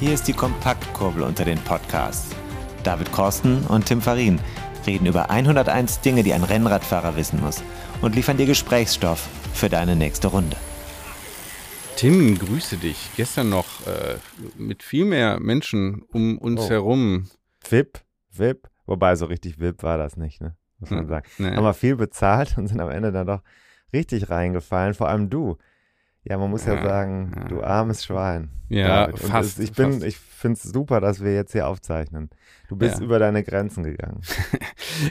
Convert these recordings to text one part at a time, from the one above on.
Hier ist die Kompaktkurbel unter den Podcasts. David Korsten und Tim Farin reden über 101 Dinge, die ein Rennradfahrer wissen muss und liefern dir Gesprächsstoff für deine nächste Runde. Tim, grüße dich. Gestern noch äh, mit viel mehr Menschen um uns Oh. herum. VIP, VIP, wobei so richtig VIP war das nicht, ne? Muss man Hm, sagen. nee. Haben wir viel bezahlt und sind am Ende dann doch richtig reingefallen, vor allem du. Ja, man muss ja, Ja, sagen, ja. du armes Schwein. Ja, fast, es, ich bin, fast. ich finde es super, dass wir jetzt hier aufzeichnen. Du bist Ja. über deine Grenzen gegangen.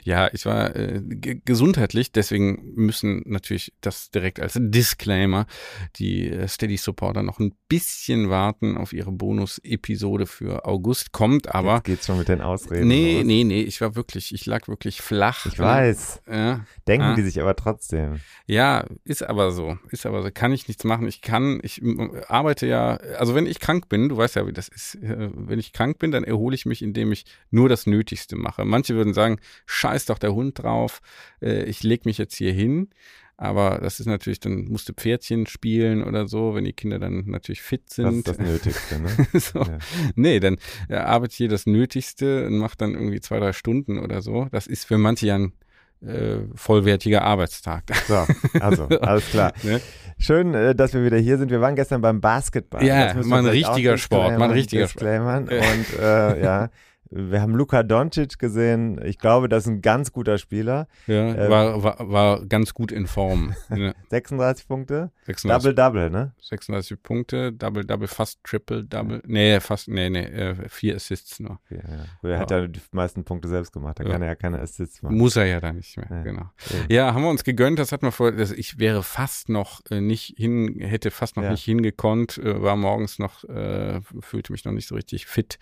Ja, ich war äh, ge- gesundheitlich, deswegen müssen natürlich das direkt als Disclaimer die äh, Steady Supporter noch ein bisschen warten auf ihre Bonus-Episode für August. Kommt aber. Jetzt geht's schon mit den Ausreden. Nee, los. nee, nee, ich war wirklich, ich lag wirklich flach. Ich weiß. Ja, Denken Ah. die sich aber trotzdem. Ja, ist aber so. Ist aber so. Kann ich nichts machen. Ich kann, ich arbeite ja, also wenn ich krank bin, du weißt ja, wie das ist. äh, Wenn ich krank bin, dann erhole ich mich, indem ich nur das Nötigste mache. Manche würden sagen, scheiß doch der Hund drauf, äh, ich leg mich jetzt hier hin. Aber das ist natürlich, dann musste Pferdchen spielen oder so, wenn die Kinder dann natürlich fit Das sind. ist das Nötigste, ne? so. Ja. Nee, dann äh, arbeitet hier das Nötigste und macht dann irgendwie zwei, drei Stunden oder so. Das ist für manche ja ein äh, vollwertiger Arbeitstag. So, also, alles klar. Ne? Schön, äh, dass wir wieder hier sind. Wir waren gestern beim Basketball. Ja, Das mal ein richtiger Sport, mal ein richtiger Sport. Und äh, ja, wir haben Luka Doncic gesehen. Ich glaube, das ist ein ganz guter Spieler. Ja, Ähm. war, war, war ganz gut in Form. Ne? 36 Punkte. 36, Double-Double, ne? 36 Punkte, Double, Double, fast Triple, Double. Nee, fast, nee, nee, äh, vier Assists nur. Ja, ja. Er hat ja die meisten Punkte selbst gemacht. Da Ja. kann er ja keine Assists machen. Muss er ja dann nicht mehr, Ja. genau. Ja, haben wir uns gegönnt, das hat man vor, das, ich wäre fast noch äh, nicht hin, hätte fast noch nicht hingekonnt, äh, war morgens noch, äh, fühlte mich noch nicht so richtig fit,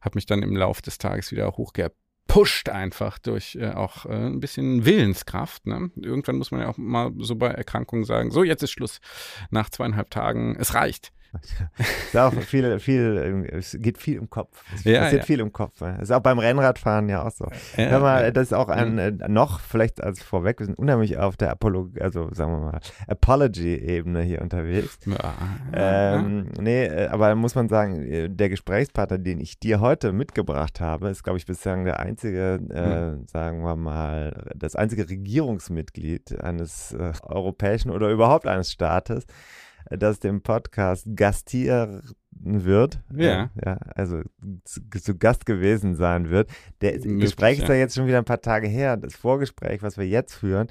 habe mich dann im Lauf des Tages wieder hochgepusht einfach durch äh, auch äh, ein bisschen Willenskraft. Ne? Irgendwann muss man ja auch mal so bei Erkrankungen sagen, so jetzt ist Schluss, nach zweieinhalb Tagen, es reicht. Ist auch viel, viel, es geht viel im Kopf. Es Ja, passiert ja. viel im Kopf. ne? Ist auch beim Rennradfahren ja auch so. Ja, Hör mal, das ist auch ein, äh, noch, vielleicht als vorweg, wir sind unheimlich auf der Apollo, also sagen wir mal, Apology-Ebene hier unterwegs. Ja, Ähm, nee, äh, aber muss man sagen, äh, der Gesprächspartner, den ich dir heute mitgebracht habe, ist, glaube ich, bislang der einzige, äh, sagen wir mal, das einzige Regierungsmitglied eines äh, europäischen oder überhaupt eines Staates, das dem Podcast gastieren wird. Ja. Äh, ja also zu, Gast gewesen sein wird. Der Gespräch ist ja. ja jetzt schon wieder ein paar Tage her. Das Vorgespräch, was wir jetzt führen,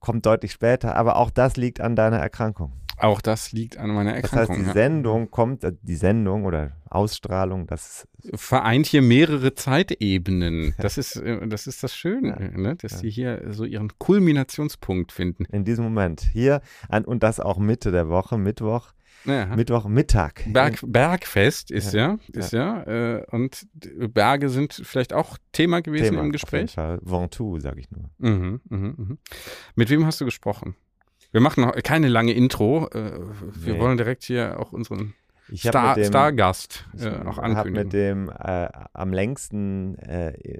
kommt deutlich später, aber auch das liegt an deiner Erkrankung. Auch das liegt an meiner Das heißt, Erkrankung. die ja. Sendung kommt, äh, die Sendung oder Ausstrahlung, das vereint hier mehrere Zeitebenen. Das ist, äh, das ist das Schöne, Ja. ne? dass Ja. sie hier so ihren Kulminationspunkt finden. in diesem Moment hier an, und das auch Mitte der Woche, Mittwoch, Ja. Mittwoch Mittag. Berg, Bergfest ist ja, ist ja, äh, und Berge sind vielleicht auch Thema gewesen Thema, im Auf jeden Gespräch. Fall. Ventoux, sage ich nur. Mhm, mhm, mhm. Mit wem hast du gesprochen? Wir machen noch keine lange Intro. Äh, wir Nee. wollen direkt hier auch unseren Ich Star, mit dem, Stargast ich äh, auch ankündigen. mit dem äh, am längsten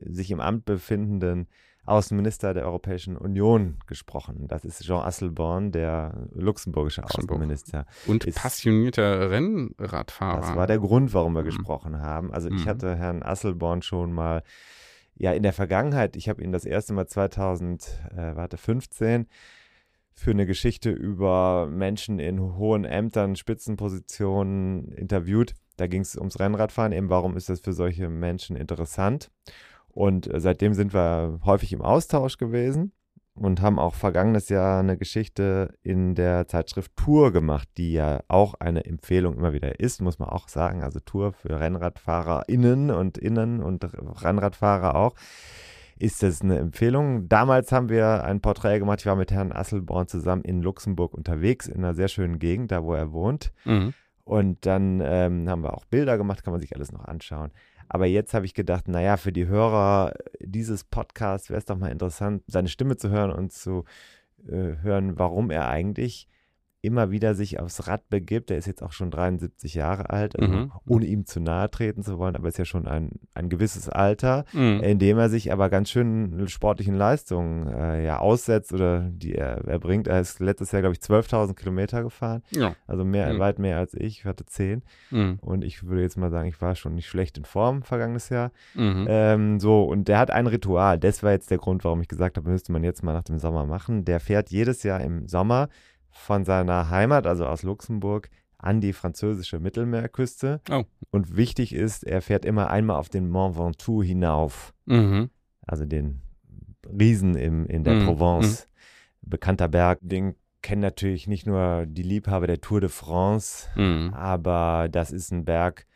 sich im Amt befindenden Außenminister der Europäischen Union gesprochen. Das ist Jean Asselborn, der luxemburgische Luxemburg. Außenminister. und ist- passionierter Rennradfahrer. Das war der Grund, warum wir Mhm. gesprochen haben. Also ich Mhm. hatte Herrn Asselborn schon mal, ja in der Vergangenheit, ich habe ihn das erste Mal 2000, äh, warte, 15 für eine Geschichte über Menschen in hohen Ämtern, Spitzenpositionen interviewt. Da ging es ums Rennradfahren, eben warum ist das für solche Menschen interessant. Und äh, seitdem sind wir häufig im Austausch gewesen und haben auch vergangenes Jahr eine Geschichte in der Zeitschrift Tour gemacht, die ja auch eine Empfehlung immer wieder ist, muss man auch sagen. Also Tour für RennradfahrerInnen und Innen und Rennradfahrer auch. Ist das eine Empfehlung? Damals haben wir ein Porträt gemacht. Ich war mit Herrn Asselborn zusammen in Luxemburg unterwegs, in einer sehr schönen Gegend, da wo er wohnt. Mhm. Und dann ähm, haben wir auch Bilder gemacht, kann man sich alles noch anschauen. Aber jetzt habe ich gedacht, naja, für die Hörer dieses Podcasts wäre es doch mal interessant, seine Stimme zu hören und zu äh, hören, warum er eigentlich immer wieder sich aufs Rad begibt. Der ist jetzt auch schon 73 Jahre alt, also Mhm. ohne ihm zu nahe treten zu wollen, aber ist ja schon ein, ein gewisses Alter, Mhm. in dem er sich aber ganz schön sportlichen Leistungen äh, ja aussetzt oder die er erbringt. Er ist letztes Jahr, glaube ich, 12.000 Kilometer gefahren, Ja. also mehr, Mhm. weit mehr als ich. Ich hatte 10 Mhm. und ich würde jetzt mal sagen, ich war schon nicht schlecht in Form vergangenes Jahr. Mhm. Ähm, so, und der hat ein Ritual. Das war jetzt der Grund, warum ich gesagt habe, müsste man jetzt mal nach dem Sommer machen. Der fährt jedes Jahr im Sommer von seiner Heimat, also aus Luxemburg, an die französische Mittelmeerküste. Oh. Und wichtig ist, er fährt immer einmal auf den Mont Ventoux hinauf, Mhm. also den Riesen im, in der Mhm, Provence. Bekannter Berg, den kennen natürlich nicht nur die Liebhaber der Tour de France, Mhm. aber das ist ein Berg,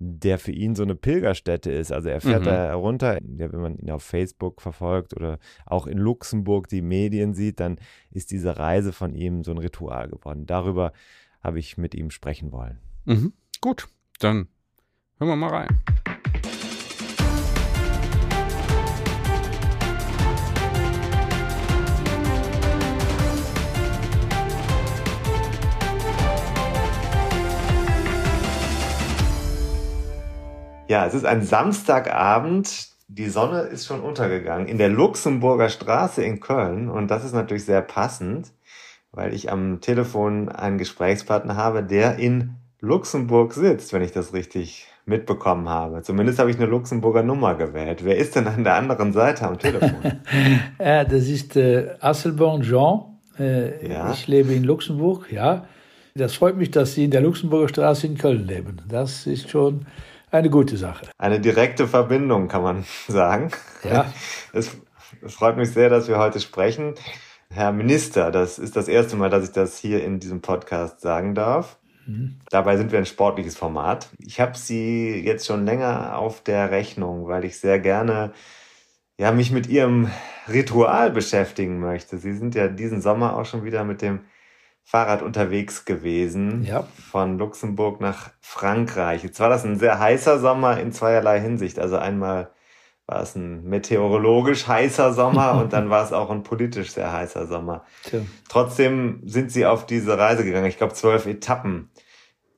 der für ihn so eine Pilgerstätte ist. Also er fährt Mhm. da runter, ja, wenn man ihn auf Facebook verfolgt oder auch in Luxemburg die Medien sieht, dann ist diese Reise von ihm so ein Ritual geworden. Darüber habe ich mit ihm sprechen wollen. Mhm. Gut, dann hören wir mal rein. Ja, es ist ein Samstagabend. Die Sonne ist schon untergegangen in der Luxemburger Straße in Köln. Und das ist natürlich sehr passend, weil ich am Telefon einen Gesprächspartner habe, der in Luxemburg sitzt, wenn ich das richtig mitbekommen habe. Zumindest habe ich eine Luxemburger Nummer gewählt. Wer ist denn an der anderen Seite am Telefon? Ja, das ist äh, Asselborn Jean. Äh, Ja. Ich lebe in Luxemburg, ja. Das freut mich, dass Sie in der Luxemburger Straße in Köln leben. Das ist schon eine gute Sache. Eine direkte Verbindung, kann man sagen. Ja. Es, es freut mich sehr, dass wir heute sprechen. Herr Minister, das ist das erste Mal, dass ich das hier in diesem Podcast sagen darf. Dabei sind wir ein sportliches Format. Ich habe Sie jetzt schon länger auf der Rechnung, weil ich sehr gerne ja, mich mit Ihrem Ritual beschäftigen möchte. Sie sind ja diesen Sommer auch schon wieder mit dem Fahrrad unterwegs gewesen Ja. von Luxemburg nach Frankreich. Jetzt war das ein sehr heißer Sommer in zweierlei Hinsicht. Also einmal war es ein meteorologisch heißer Sommer und dann war es auch ein politisch sehr heißer Sommer. Tja. Trotzdem sind Sie auf diese Reise gegangen. Ich glaube, zwölf Etappen.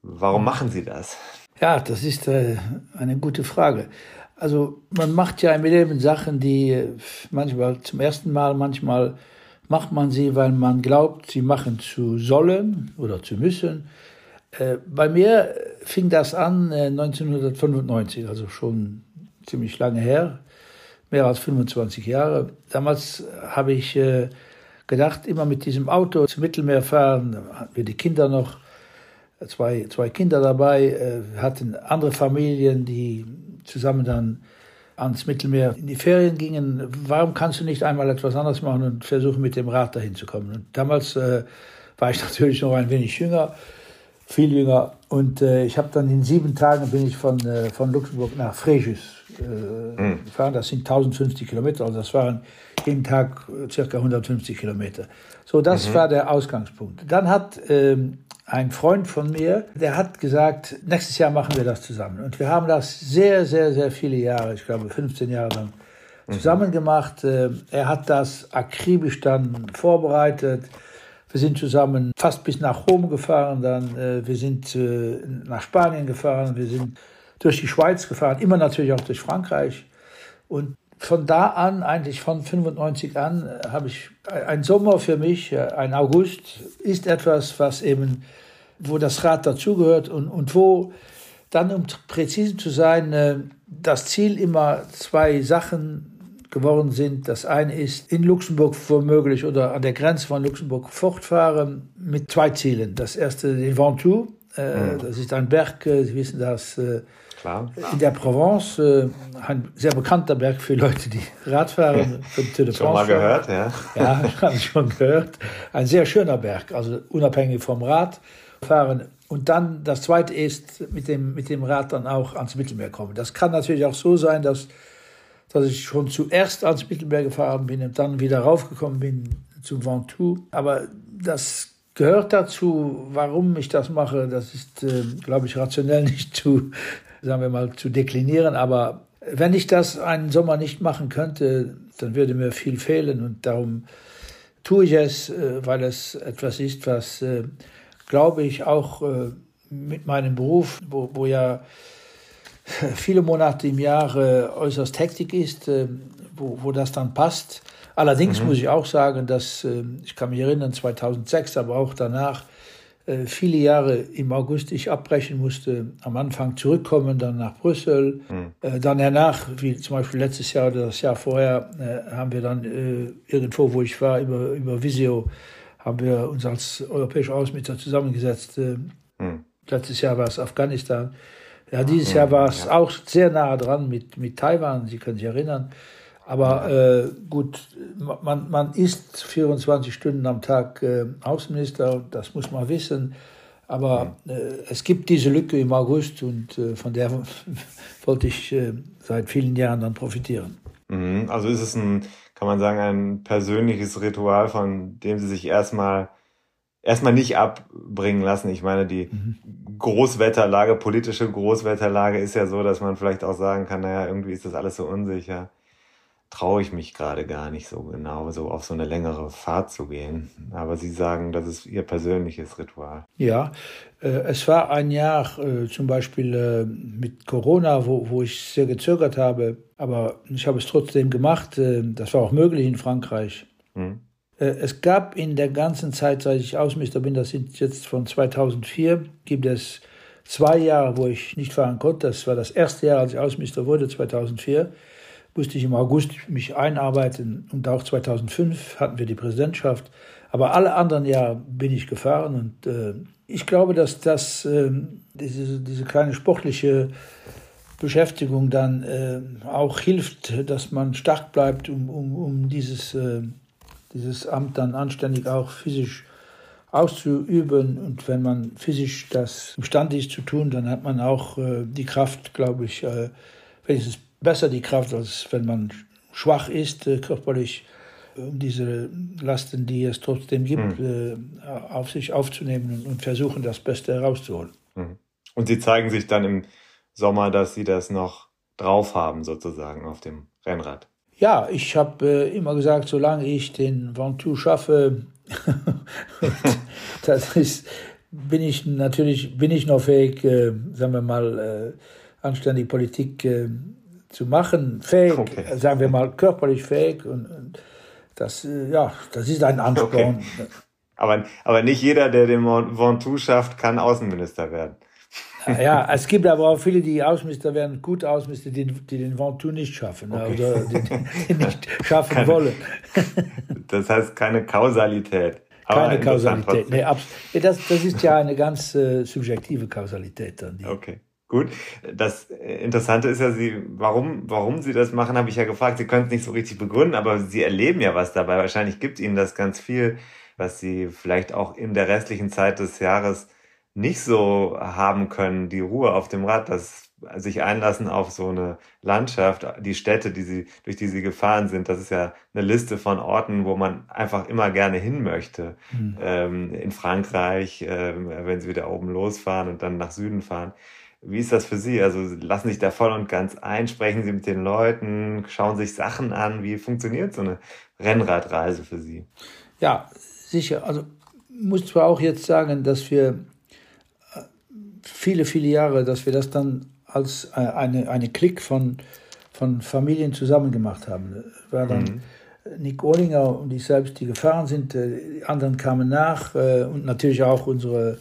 Warum machen Sie das? Ja, das ist äh, eine gute Frage. Also man macht ja im Leben Sachen, die äh, manchmal zum ersten Mal, manchmal macht man sie, weil man glaubt, sie machen zu sollen oder zu müssen. Äh, bei mir fing das an äh, 1995, also schon ziemlich lange her, mehr als 25 Jahre. Damals habe ich äh, gedacht, immer mit diesem Auto zum Mittelmeer fahren, da hatten wir die Kinder noch, zwei, zwei Kinder dabei, äh, hatten andere Familien, die zusammen dann ans Mittelmeer in die Ferien gingen. Warum kannst du nicht einmal etwas anderes machen und versuchen, mit dem Rad dahin zu kommen? Und damals äh, war ich natürlich noch ein wenig jünger, viel jünger. Und äh, ich habe dann in sieben Tagen bin ich von, äh, von Luxemburg nach Fréjus äh, gefahren. Das sind 1050 Kilometer, also das waren jeden Tag circa 150 Kilometer. So, das war der Ausgangspunkt. Dann hat ähm, ein Freund von mir, der hat gesagt, nächstes Jahr machen wir das zusammen. Und wir haben das sehr, sehr, sehr viele Jahre, ich glaube 15 Jahre lang, zusammen gemacht. Äh, Er hat das akribisch dann vorbereitet. Wir sind zusammen fast bis nach Rom gefahren, dann äh, wir sind äh, nach Spanien gefahren, wir sind durch die Schweiz gefahren, immer natürlich auch durch Frankreich. Und von da an, eigentlich von 95 an, äh, habe ich ein Sommer für mich, äh, ein August, ist etwas, was eben, wo das Rad dazugehört und, und wo dann, um präzise zu sein, äh, das Ziel immer zwei Sachen geworden sind. Das eine ist in Luxemburg womöglich oder an der Grenze von Luxemburg fortfahren mit zwei Zielen. Das erste, den Ventoux, äh, das ist ein Berg, Sie wissen das, Klar. in der Provence, äh, ein sehr bekannter Berg für Leute, die Rad fahren. für Tour de Schon mal gehört, ja? Ja, habe ich schon gehört. Ein sehr schöner Berg, also unabhängig vom Rad fahren. Und dann das zweite ist, mit dem, mit dem Rad dann auch ans Mittelmeer kommen. Das kann natürlich auch so sein, dass, dass ich schon zuerst ans Mittelmeer gefahren bin und dann wieder raufgekommen bin zum Ventoux. Aber das gehört dazu, warum ich das mache. Das ist, äh, glaube ich, rationell nicht zu, sagen wir mal, zu deklinieren. Aber wenn ich das einen Sommer nicht machen könnte, dann würde mir viel fehlen und darum tue ich es, äh, weil es etwas ist, was äh, glaube ich, auch äh, mit meinem Beruf, wo, wo ja viele Monate im Jahr äußerst Hektik ist, wo, wo das dann passt. Allerdings mhm. muss ich auch sagen, dass ich kann mich erinnern, 2006, aber auch danach, viele Jahre im August ich abbrechen musste, am Anfang zurückkommen, dann nach Brüssel, mhm. äh, dann danach, wie zum Beispiel letztes Jahr oder das Jahr vorher, äh, haben wir dann äh, irgendwo, wo ich war, über, über Visio, haben wir uns als europäische Außenminister zusammengesetzt. Äh, mhm. Letztes Jahr war es Afghanistan. Ja, dieses Jahr war es ja. auch sehr nah dran mit, mit Taiwan, Sie können sich erinnern. Aber äh, gut, man, man ist 24 Stunden am Tag äh, Außenminister, das muss man wissen. Aber äh, es gibt diese Lücke im August und äh, von der wollte ich äh, seit vielen Jahren dann profitieren. Mhm. Also ist es ein, kann man sagen, ein persönliches Ritual, von dem Sie sich erstmal erstmal nicht abbringen lassen. Ich meine, die mhm. Großwetterlage, politische Großwetterlage ist ja so, dass man vielleicht auch sagen kann, naja, irgendwie ist das alles so unsicher. Traue ich mich gerade gar nicht so genau, so auf so eine längere Fahrt zu gehen. Aber Sie sagen, das ist Ihr persönliches Ritual. Ja, äh, es war ein Jahr äh, zum Beispiel äh, mit Corona, wo, wo ich sehr gezögert habe. Aber ich habe es trotzdem gemacht. Äh, das war auch möglich in Frankreich. Äh, es gab in der ganzen Zeit, seit ich Außenminister bin, das sind jetzt von 2004, gibt es zwei Jahre, wo ich nicht fahren konnte. Das war das erste Jahr, als ich Außenminister wurde, 2004. Musste ich im August mich einarbeiten und auch 2005 hatten wir die Präsidentschaft. Aber alle anderen Jahre bin ich gefahren und äh, ich glaube, dass das, äh, diese, diese kleine sportliche Beschäftigung dann äh, auch hilft, dass man stark bleibt, um, um, um dieses äh, dieses Amt dann anständig auch physisch auszuüben. Und wenn man physisch das imstande ist zu tun, dann hat man auch äh, die Kraft, glaube ich, äh, wenigstens besser die Kraft, als wenn man schwach ist, äh, körperlich, um diese Lasten, die es trotzdem gibt, mhm. auf sich aufzunehmen und versuchen, das Beste herauszuholen. Mhm. Und Sie zeigen sich dann im Sommer, dass Sie das noch drauf haben, sozusagen, auf dem Rennrad. Ja, ich habe äh, immer gesagt, solange ich den Ventoux schaffe, das ist, bin ich natürlich bin ich noch fähig, äh, sagen wir mal, äh, anständig Politik äh, zu machen, fähig, okay. sagen wir mal körperlich fähig und, und das, äh, ja, das ist ein Ansporn. Okay. Aber, aber nicht jeder, der den Ventoux schafft, kann Außenminister werden. Ja, es gibt aber auch viele, die Außenminister werden, gute Außenminister, die, die den Ventoux nicht schaffen okay. oder die, die nicht schaffen keine, wollen. Das heißt keine Kausalität. keine Kausalität. Nee, das, das ist ja eine ganz äh, subjektive Kausalität. Dann, okay. Gut. Das Interessante ist ja, Sie, warum, warum Sie das machen, habe ich ja gefragt. Sie können es nicht so richtig begründen, aber Sie erleben ja was dabei. Wahrscheinlich gibt Ihnen das ganz viel, was Sie vielleicht auch in der restlichen Zeit des Jahres nicht so haben können, die Ruhe auf dem Rad, das sich einlassen auf so eine Landschaft, die Städte, die sie, durch die sie gefahren sind, das ist ja eine Liste von Orten, wo man einfach immer gerne hin möchte. Mhm. Ähm, in Frankreich, äh, wenn sie wieder oben losfahren und dann nach Süden fahren. Wie ist das für Sie? Also lassen sich da voll und ganz ein, sprechen Sie mit den Leuten, schauen sich Sachen an. Wie funktioniert so eine Rennradreise für Sie? Ja, sicher. Also muss zwar auch jetzt sagen, dass wir viele, viele Jahre, dass wir das dann als eine, eine Klick von, von Familien zusammen gemacht haben. War dann mhm. Nick Ohlinger und ich selbst, die gefahren sind, äh, die anderen kamen nach äh, und natürlich auch unsere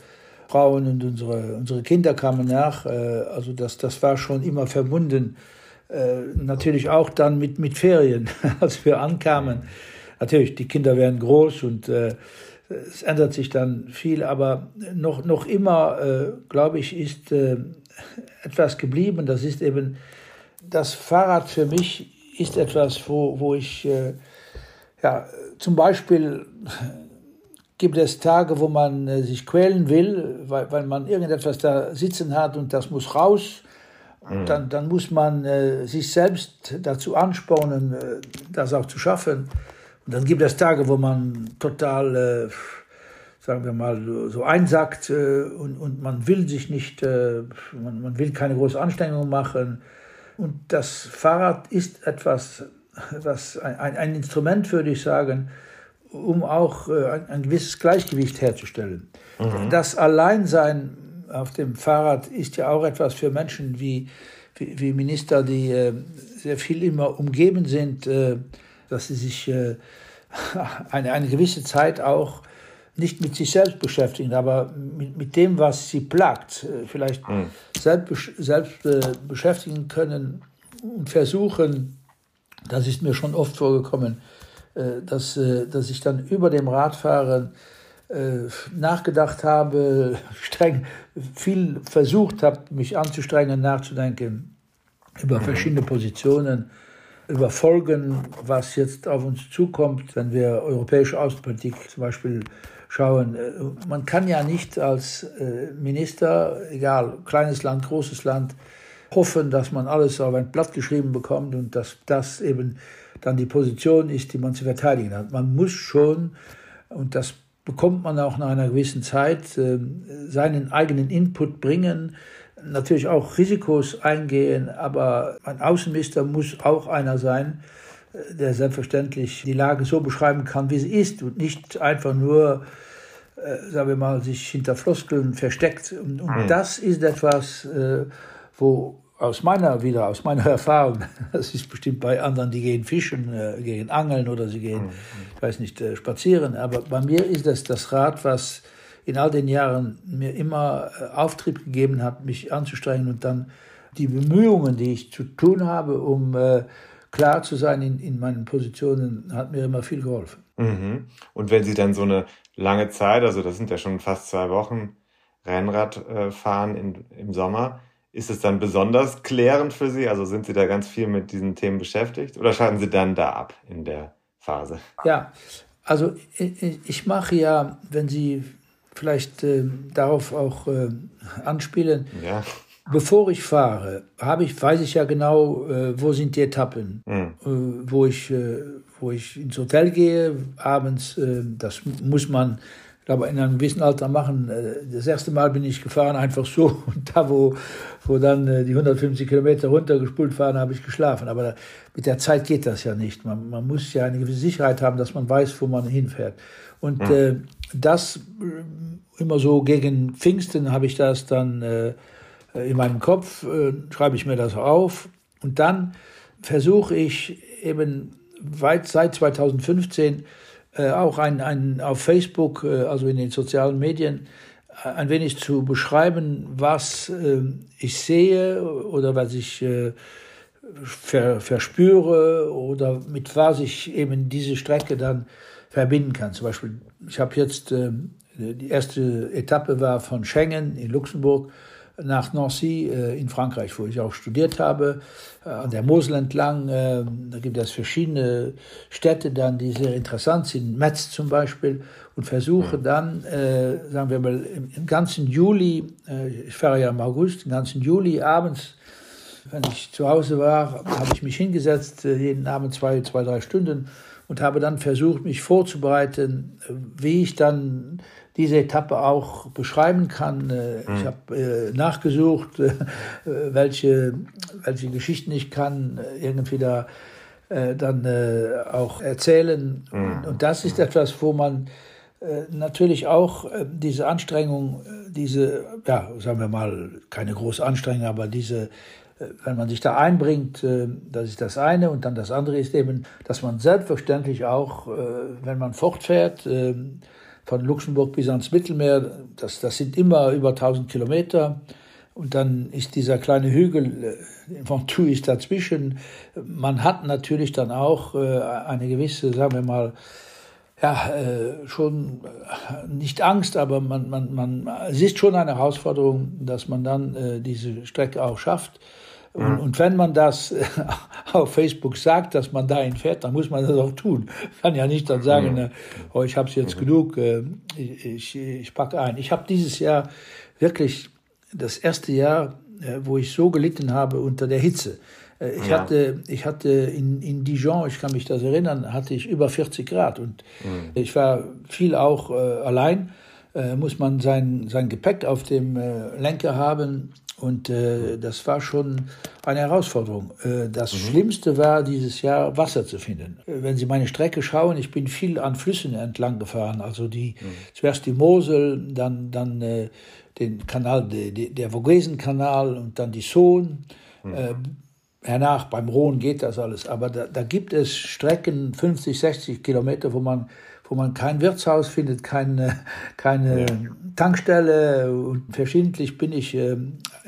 Frauen und unsere, unsere Kinder kamen nach. Äh, also das, das war schon immer verbunden. Natürlich auch dann mit, mit Ferien, als wir ankamen. Natürlich, die Kinder werden groß und es ändert sich dann viel, aber noch, noch immer, äh, glaube ich, ist äh, etwas geblieben. Das ist eben, das Fahrrad für mich ist etwas, wo, wo ich, äh, ja, zum Beispiel gibt es Tage, wo man äh, sich quälen will, weil, weil man irgendetwas da sitzen hat und das muss raus. Mhm. Dann, dann muss man äh, sich selbst dazu anspornen, äh, das auch zu schaffen. Und dann gibt es Tage, wo man total, äh, sagen wir mal, so einsackt und, und man will sich nicht, man, man will keine große Anstrengung machen. Und das Fahrrad ist etwas, was ein, ein Instrument, würde ich sagen, um auch äh, ein, ein, gewisses Gleichgewicht herzustellen. Mhm. Das Alleinsein auf dem Fahrrad ist ja auch etwas für Menschen wie, wie, wie Minister, die äh, sehr viel immer umgeben sind, äh, dass sie sich äh, eine, eine gewisse Zeit auch nicht mit sich selbst beschäftigen, aber mit, mit dem, was sie plagt, äh, vielleicht mhm. selbst, selbst äh, beschäftigen können und versuchen, das ist mir schon oft vorgekommen, dass, äh, dass ich dann über dem Radfahren äh, nachgedacht habe, streng, viel versucht habe, mich anzustrengen, nachzudenken über mhm. verschiedene Positionen, über Folgen, was jetzt auf uns zukommt, wenn wir europäische Außenpolitik zum Beispiel schauen. Man kann ja nicht als Minister, egal, kleines Land, großes Land, hoffen, dass man alles auf ein Blatt geschrieben bekommt und dass das eben dann die Position ist, die man zu verteidigen hat. Man muss schon, und das bekommt man auch nach einer gewissen Zeit, ähm, seinen eigenen Input bringen, natürlich auch Risikos eingehen, aber ein Außenminister muss auch einer sein, äh, der selbstverständlich die Lage so beschreiben kann, wie sie ist und nicht einfach nur, äh, sagen wir mal, sich hinter Floskeln versteckt. Und, und mhm. das ist etwas, äh, wo aus meiner wieder aus meiner Erfahrung, das ist bestimmt bei anderen, die gehen fischen, äh, gehen angeln oder sie gehen, mhm. ich weiß nicht, äh, spazieren. Aber bei mir ist das das Rad, was in all den Jahren mir immer äh, Auftrieb gegeben hat, mich anzustrengen und dann die Bemühungen, die ich zu tun habe, um äh, klar zu sein in, in meinen Positionen, hat mir immer viel geholfen. Mhm. Und wenn Sie dann so eine lange Zeit, also das sind ja schon fast zwei Wochen Rennrad äh, fahren in, im Sommer, ist es dann besonders klärend für Sie? Also sind Sie da ganz viel mit diesen Themen beschäftigt oder schalten Sie dann da ab in der Phase? Ja, also ich, mache ja, wenn Sie vielleicht äh, darauf auch äh, anspielen, ja. bevor ich fahre, habe ich, weiß ich ja genau, äh, wo sind die Etappen, mhm. wo, ich, äh, wo ich ins Hotel gehe, abends, äh, das muss man glaube, in einem gewissen Alter machen. Äh, das erste Mal bin ich gefahren, einfach so. Und da, wo, wo dann äh, die 150 Kilometer runtergespult waren, habe ich geschlafen. Aber mit der Zeit geht das ja nicht. Man, man muss ja eine gewisse Sicherheit haben, dass man weiß, wo man hinfährt. Und mhm. äh, das äh, immer so gegen Pfingsten habe ich das dann äh, in meinem Kopf, äh, schreibe ich mir das auf. Und dann versuche ich eben weit seit 2015 äh, auch ein, ein, auf Facebook, äh, also in den sozialen Medien, äh, ein wenig zu beschreiben, was äh, ich sehe oder was ich äh, ver, verspüre oder mit was ich eben diese Strecke dann verbinden kann. Zum Beispiel, ich habe jetzt, die erste Etappe war von Schengen in Luxemburg nach Nancy äh, in Frankreich, wo ich auch studiert habe, äh, an der Mosel entlang. Äh, da gibt es verschiedene Städte dann, die sehr interessant sind, Metz zum Beispiel, und versuche dann, äh, sagen wir mal, im, im ganzen Juli, äh, ich fahre ja im August, im ganzen Juli abends, wenn ich zu Hause war, habe ich mich hingesetzt, äh, jeden Abend zwei, zwei, drei Stunden und habe dann versucht, mich vorzubereiten, wie ich dann diese Etappe auch beschreiben kann. Äh, ich mhm. habe äh, nachgesucht, äh, welche, welche Geschichten ich kann irgendwie da dann auch erzählen. Mhm. Und das ist etwas, wo man natürlich auch diese Anstrengung, diese, ja, sagen wir mal, keine große Anstrengung, aber diese, wenn man sich da einbringt, das ist das eine. Und dann das andere ist eben, dass man selbstverständlich auch, wenn man fortfährt, von Luxemburg bis ans Mittelmeer, das, das sind immer über 1000 Kilometer. Und dann ist dieser kleine Hügel, Ventoux äh, ist dazwischen. Man hat natürlich dann auch äh, eine gewisse, sagen wir mal, ja, äh, schon nicht Angst, aber man, man, man, es ist schon eine Herausforderung, dass man dann diese Strecke auch schafft. Und, mhm. und, wenn man das auf Facebook sagt, dass man dahin fährt, dann muss man das auch tun. Kann ja nicht dann sagen, mhm. oh, ich habe es jetzt mhm. genug, äh, ich, ich, ich packe ein. Ich habe dieses Jahr wirklich das erste Jahr, äh, wo ich so gelitten habe unter der Hitze. Äh, ich, ja. hatte, ich hatte in, in Dijon, ich kann mich das erinnern, hatte ich über 40 Grad und mhm. ich war viel auch äh, allein äh, muss man sein, sein Gepäck auf dem äh, Lenker haben. Und äh, das war schon eine Herausforderung. Äh, das mhm. Schlimmste war dieses Jahr Wasser zu finden. Äh, wenn Sie meine Strecke schauen, ich bin viel an Flüssen entlang gefahren. Also die mhm. zuerst die Mosel, dann dann äh, den Kanal, de, de, der Vogesenkanal und dann die Sohn. Mhm. Hernach beim Rhone geht das alles. Aber da, da gibt es Strecken 50, 60 Kilometer, wo man wo man kein Wirtshaus findet, keine, keine ja. Tankstelle. Und verschiedentlich bin ich äh,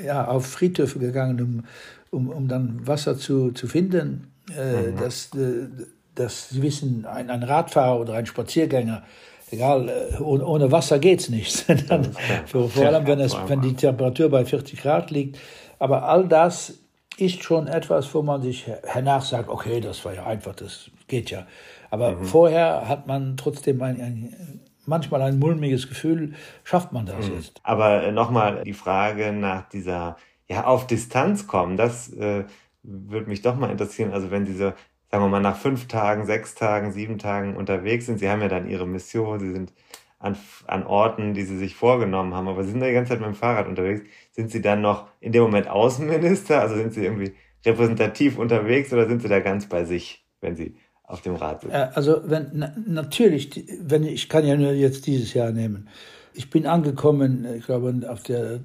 ja, auf Friedhöfe gegangen, um, um, um dann Wasser zu, zu finden. Äh, mhm. dass, äh, dass Sie wissen, ein, ein Radfahrer oder ein Spaziergänger, egal, äh, ohne, ohne Wasser geht's nicht. dann, vor, vor allem, wenn, es, wenn die Temperatur bei 40 Grad liegt. Aber all das ist schon etwas, wo man sich hernach sagt, okay, das war ja einfach, das geht ja. Aber mhm. vorher hat man trotzdem ein, ein, manchmal ein mulmiges Gefühl, schafft man das mhm. jetzt. Aber äh, nochmal die Frage nach dieser, ja, auf Distanz kommen, das äh, würde mich doch mal interessieren. Also wenn diese, sagen wir mal, nach fünf Tagen, sechs Tagen, sieben Tagen unterwegs sind, Sie haben ja dann Ihre Mission, Sie sind an, an Orten, die Sie sich vorgenommen haben, aber Sie sind da die ganze Zeit mit dem Fahrrad unterwegs. Sind Sie dann noch in dem Moment Außenminister? Also sind Sie irgendwie repräsentativ unterwegs oder sind Sie da ganz bei sich, wenn Sie auf dem Rad? Äh, also wenn na, natürlich, wenn ich kann ja nur jetzt dieses Jahr nehmen. Ich bin angekommen, ich glaube auf der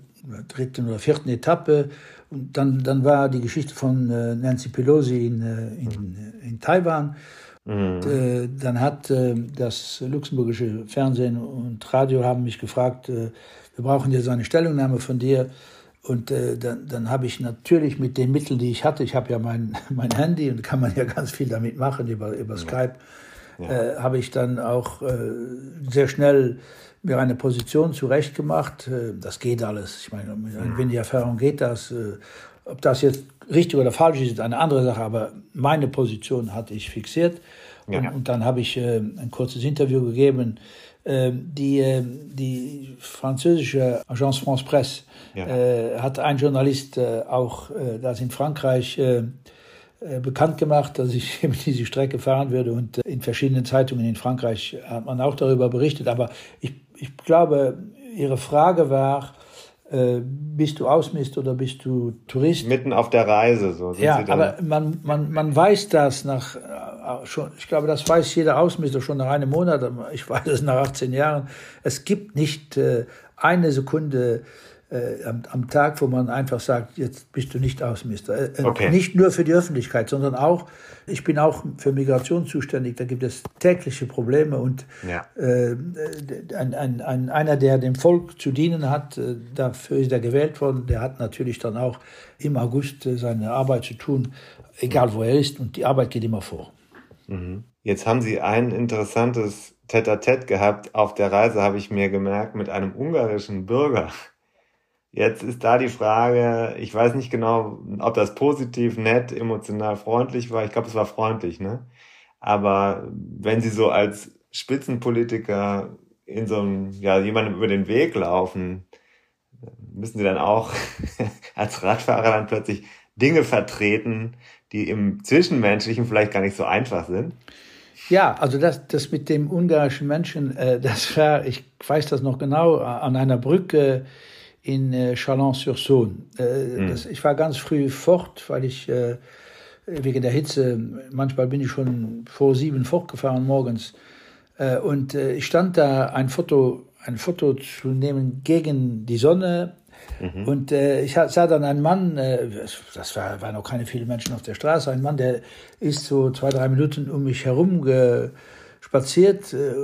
dritten oder vierten Etappe und dann dann war die Geschichte von äh, Nancy Pelosi in äh, in, in Taiwan. Mhm. Und, äh, dann hat äh, das luxemburgische Fernsehen und Radio haben mich gefragt, äh, wir brauchen jetzt eine Stellungnahme von dir. Und äh, dann, dann habe ich natürlich mit den Mitteln, die ich hatte, ich habe ja mein, mein Handy und kann man ja ganz viel damit machen über, über Skype, ja. äh, habe ich dann auch äh, sehr schnell mir eine Position zurechtgemacht. Äh, das geht alles. Ich meine, mit ein wenig Erfahrung geht das. Äh, ob das jetzt richtig oder falsch ist, ist eine andere Sache, aber meine Position hatte ich fixiert. Ja. Und, und, dann habe ich äh, ein kurzes Interview gegeben. Äh, die, äh, die französische Agence France Presse ja. Äh, hat ein Journalist äh, auch äh, das in Frankreich bekannt gemacht, dass ich eben diese Strecke fahren würde. Und in verschiedenen Zeitungen in Frankreich hat man auch darüber berichtet. Aber ich, ich glaube, Ihre Frage war, äh, bist du Ausmist oder bist du Tourist? Mitten auf der Reise, so sind ja, aber man, man, man weiß das nach äh, schon, ich glaube, das weiß jeder Ausmister schon nach einem Monat, ich weiß es nach 18 Jahren. Es gibt nicht äh, eine Sekunde äh, am, am, Tag, wo man einfach sagt, jetzt bist du nicht Außenminister. Äh, äh, okay. Nicht nur für die Öffentlichkeit, sondern auch, ich bin auch für Migration zuständig, da gibt es tägliche Probleme und ja. äh, ein, ein, ein, einer, der dem Volk zu dienen hat, äh, dafür ist er gewählt worden, der hat natürlich dann auch im August seine Arbeit zu tun, egal wo er ist und die Arbeit geht immer vor. Mhm. Jetzt haben Sie ein interessantes Tête-à-Tête gehabt auf der Reise, habe ich mir gemerkt, mit einem ungarischen Bürger. Jetzt ist da die Frage, ich weiß nicht genau, ob das positiv, nett, emotional freundlich war. Ich glaube, es war freundlich, ne? Aber wenn Sie so als Spitzenpolitiker in so einem, ja, jemandem über den Weg laufen, müssen Sie dann auch als Radfahrer dann plötzlich Dinge vertreten, die im Zwischenmenschlichen vielleicht gar nicht so einfach sind? Ja, also das, das mit dem ungarischen Menschen, äh, das war, ich weiß das noch genau, an einer Brücke in äh, Chalon-sur-Saône. Äh, mhm. Ich war ganz früh fort, weil ich äh, wegen der Hitze, manchmal bin ich schon vor sieben fortgefahren morgens. Äh, und äh, ich stand da, ein Foto, ein Foto zu nehmen gegen die Sonne. Mhm. Und äh, ich sah dann einen Mann, äh, das war, waren noch keine vielen Menschen auf der Straße, ein Mann, der ist so zwei, drei Minuten um mich herum ge, spaziert. Äh,